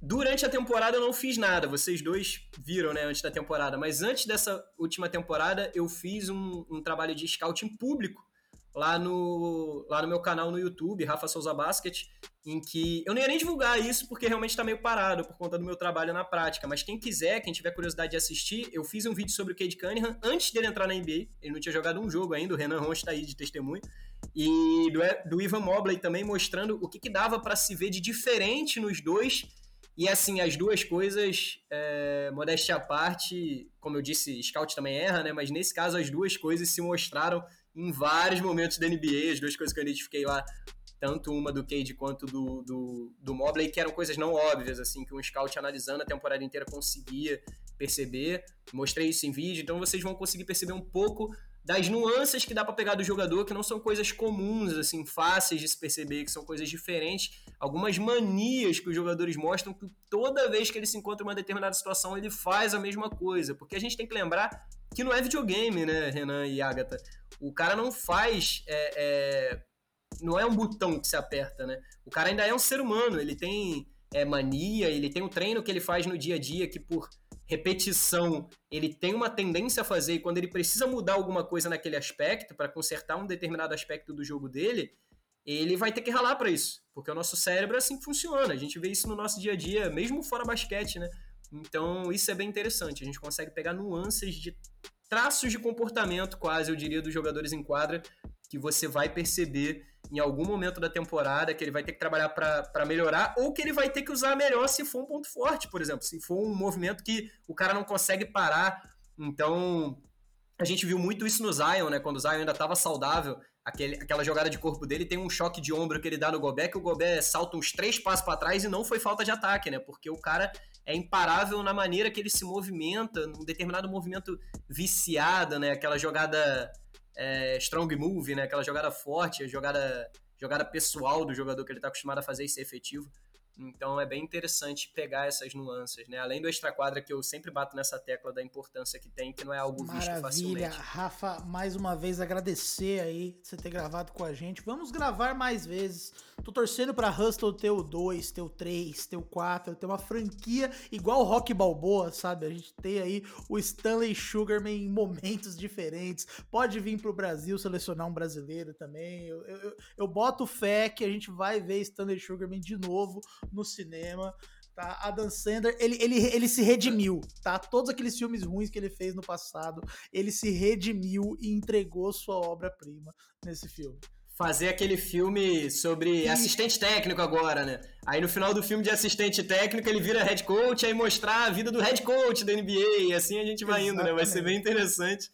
Durante a temporada eu não fiz nada, vocês dois viram, né, antes da temporada, mas antes dessa última temporada eu fiz um, um trabalho de scouting público lá no, lá no meu canal no YouTube, Rafa Souza Basket, em que eu não ia nem divulgar isso porque realmente está meio parado por conta do meu trabalho na prática, mas quem quiser, quem tiver curiosidade de assistir, eu fiz um vídeo sobre o Cade Cunningham antes dele entrar na NBA, ele não tinha jogado um jogo ainda, o Renan Ron está aí de testemunho, e do, do Ivan Mobley também mostrando o que, que dava para se ver de diferente nos dois, e assim, as duas coisas, é, modéstia à parte, como eu disse, scout também erra, né? Mas nesse caso, as duas coisas se mostraram em vários momentos da NBA, as duas coisas que eu identifiquei lá, tanto uma do Cade quanto do, do, do Mobley, que eram coisas não óbvias, assim, que um scout analisando a temporada inteira conseguia perceber. Mostrei isso em vídeo, então vocês vão conseguir perceber um pouco das nuances que dá para pegar do jogador, que não são coisas comuns, assim, fáceis de se perceber, que são coisas diferentes, algumas manias que os jogadores mostram que toda vez que ele se encontra em uma determinada situação, ele faz a mesma coisa, porque a gente tem que lembrar que não é videogame, né, Renan e Agatha? O cara não faz. É, é, não é um botão que se aperta, né? O cara ainda é um ser humano, ele tem é, mania, ele tem um treino que ele faz no dia a dia que por repetição ele tem uma tendência a fazer e quando ele precisa mudar alguma coisa naquele aspecto para consertar um determinado aspecto do jogo dele, ele vai ter que ralar para isso, porque o nosso cérebro é assim que funciona. A gente vê isso no nosso dia a dia, mesmo fora basquete, né? Então, isso é bem interessante. A gente consegue pegar nuances de traços de comportamento, quase, eu diria, dos jogadores em quadra, que você vai perceber em algum momento da temporada que ele vai ter que trabalhar para melhorar, ou que ele vai ter que usar melhor se for um ponto forte, por exemplo, se for um movimento que o cara não consegue parar. Então, a gente viu muito isso no Zion, né? Quando o Zion ainda estava saudável, aquele, aquela jogada de corpo dele tem um choque de ombro que ele dá no Gobert, que o Gobert salta uns três passos para trás e não foi falta de ataque, né? Porque o cara é imparável na maneira que ele se movimenta, num determinado movimento viciado, né? Aquela jogada é, strong move, né? Aquela jogada forte, a jogada, jogada pessoal do jogador que ele está acostumado a fazer e ser efetivo. Então é bem interessante pegar essas nuances, né? Além do extra-quadra que eu sempre bato nessa tecla da importância que tem, que não é algo Maravilha. visto facilmente. Rafa, mais uma vez agradecer aí você ter gravado com a gente. Vamos gravar mais vezes. Tô torcendo pra Hustle ter o 2, ter o 3, ter o 4, ter uma franquia igual o Rock Balboa, sabe? A gente tem aí o Stanley Sugarman em momentos diferentes. Pode vir pro Brasil selecionar um brasileiro também. Eu, eu, eu boto fé que a gente vai ver Stanley Sugarman de novo no cinema. Tá? Adam Sandler, ele, ele, ele se redimiu, tá? Todos aqueles filmes ruins que ele fez no passado, ele se redimiu e entregou sua obra-prima nesse filme fazer aquele filme sobre assistente técnico agora, né? Aí no final do filme de assistente técnico ele vira head coach, aí mostrar a vida do head coach da NBA, e assim a gente vai Exatamente. indo, né? Vai ser bem interessante.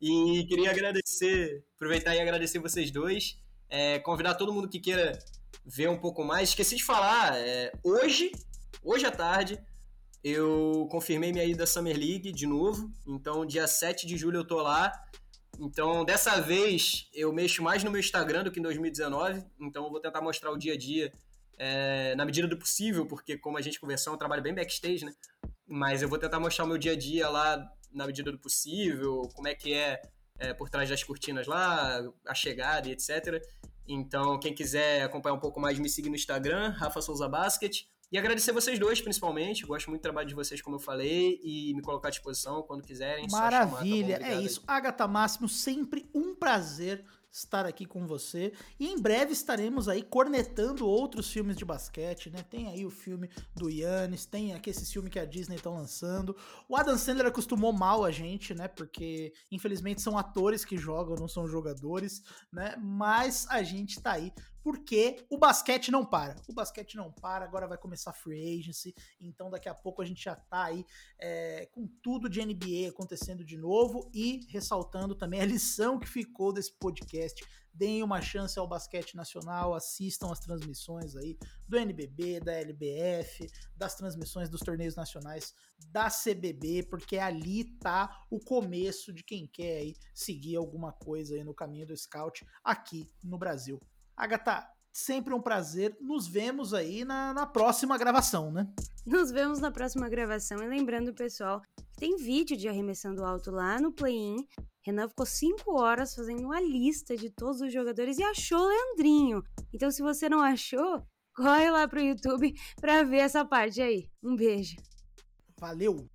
E queria agradecer, aproveitar e agradecer vocês dois, é, convidar todo mundo que queira ver um pouco mais. Esqueci de falar, é, hoje, hoje à tarde, eu confirmei minha ida à Summer League de novo. Então, dia 7 de julho eu tô lá. Então, dessa vez, eu mexo mais no meu Instagram do que em 2019. Então, eu vou tentar mostrar o dia a dia é, na medida do possível, porque, como a gente conversou, é um trabalho bem backstage, né? Mas eu vou tentar mostrar o meu dia a dia lá na medida do possível, como é que é, é por trás das cortinas lá, a chegada e etc. Então, quem quiser acompanhar um pouco mais, me siga no Instagram, Rafa Souza Basket. E agradecer vocês dois, principalmente. Gosto muito do trabalho de vocês, como eu falei, e me colocar à disposição quando quiserem. Maravilha, chamar, tá é isso. Agatha Máximo, sempre um prazer estar aqui com você. E em breve estaremos aí cornetando outros filmes de basquete, né? Tem aí o filme do Yannis, tem aqui esse filme que a Disney estão lançando. O Adam Sandler acostumou mal a gente, né? Porque infelizmente são atores que jogam, não são jogadores, né? Mas a gente tá aí porque o basquete não para. O basquete não para, agora vai começar free agency, então daqui a pouco a gente já tá aí é, com tudo de NBA acontecendo de novo e ressaltando também a lição que ficou desse podcast. Deem uma chance ao basquete nacional, assistam as transmissões aí do NBB, da LBF, das transmissões dos torneios nacionais da CBB, porque ali tá o começo de quem quer aí seguir alguma coisa aí no caminho do scout aqui no Brasil. Agatha, sempre um prazer. Nos vemos aí na, na próxima gravação, né? Nos vemos na próxima gravação. E lembrando, pessoal, que tem vídeo de arremessando alto lá no play-in. Renan ficou 5 horas fazendo uma lista de todos os jogadores e achou o Leandrinho. Então, se você não achou, corre lá pro YouTube pra ver essa parte aí. Um beijo. Valeu!